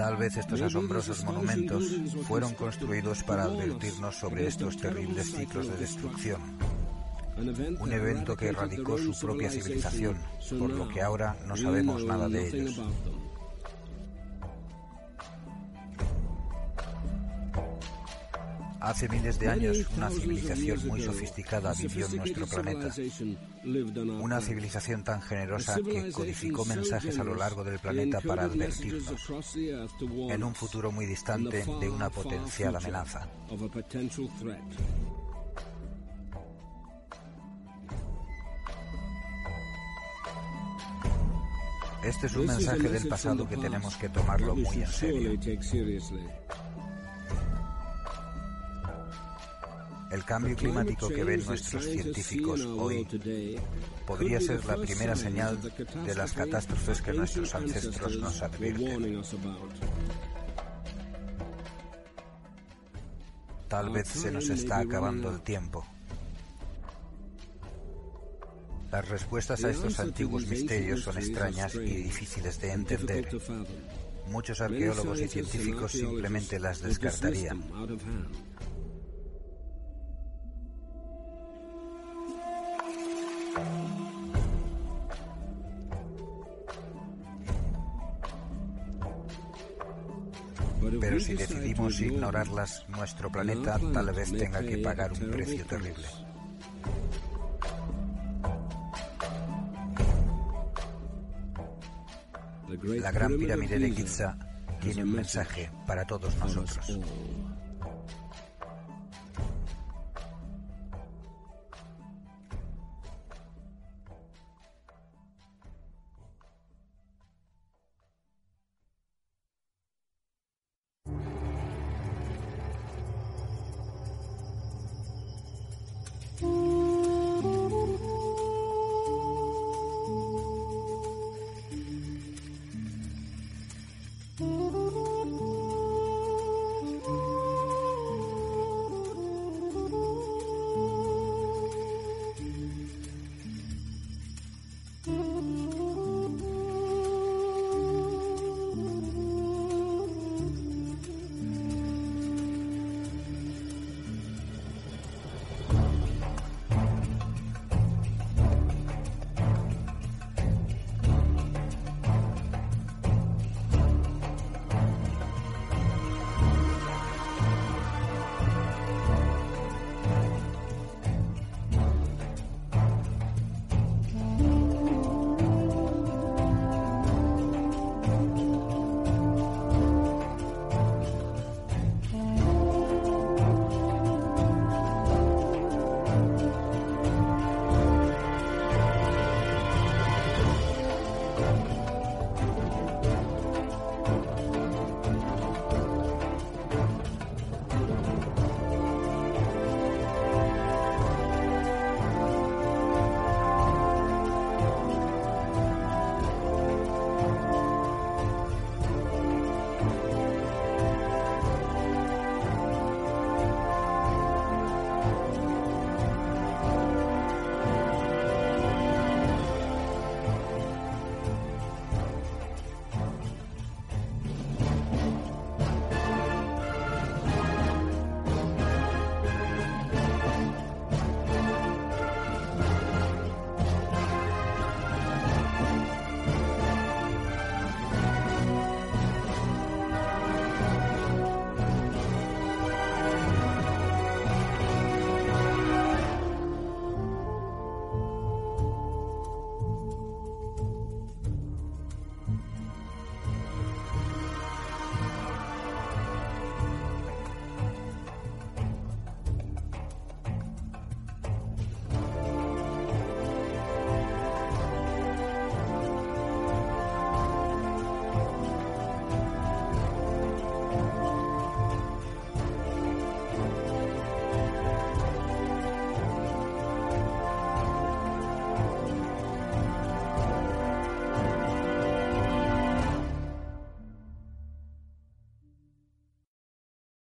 Tal vez estos asombrosos monumentos fueron construidos para advertirnos sobre estos terribles ciclos de destrucción. Un evento que erradicó su propia civilización, por lo que ahora no sabemos nada de ellos. Hace miles de años una civilización muy sofisticada vivió en nuestro planeta. Una civilización tan generosa que codificó mensajes a lo largo del planeta para advertirnos en un futuro muy distante de una potencial amenaza. Este es un mensaje del pasado que tenemos que tomarlo muy en serio. El cambio climático que ven nuestros científicos hoy podría ser la primera señal de las catástrofes que nuestros ancestros nos advierten. Tal vez se nos está acabando el tiempo. Las respuestas a estos antiguos misterios son extrañas y difíciles de entender. Muchos arqueólogos y científicos simplemente las descartarían. Pero si decidimos ignorarlas, nuestro planeta tal vez tenga que pagar un precio terrible. La gran pirámide de Giza tiene un mensaje para todos nosotros.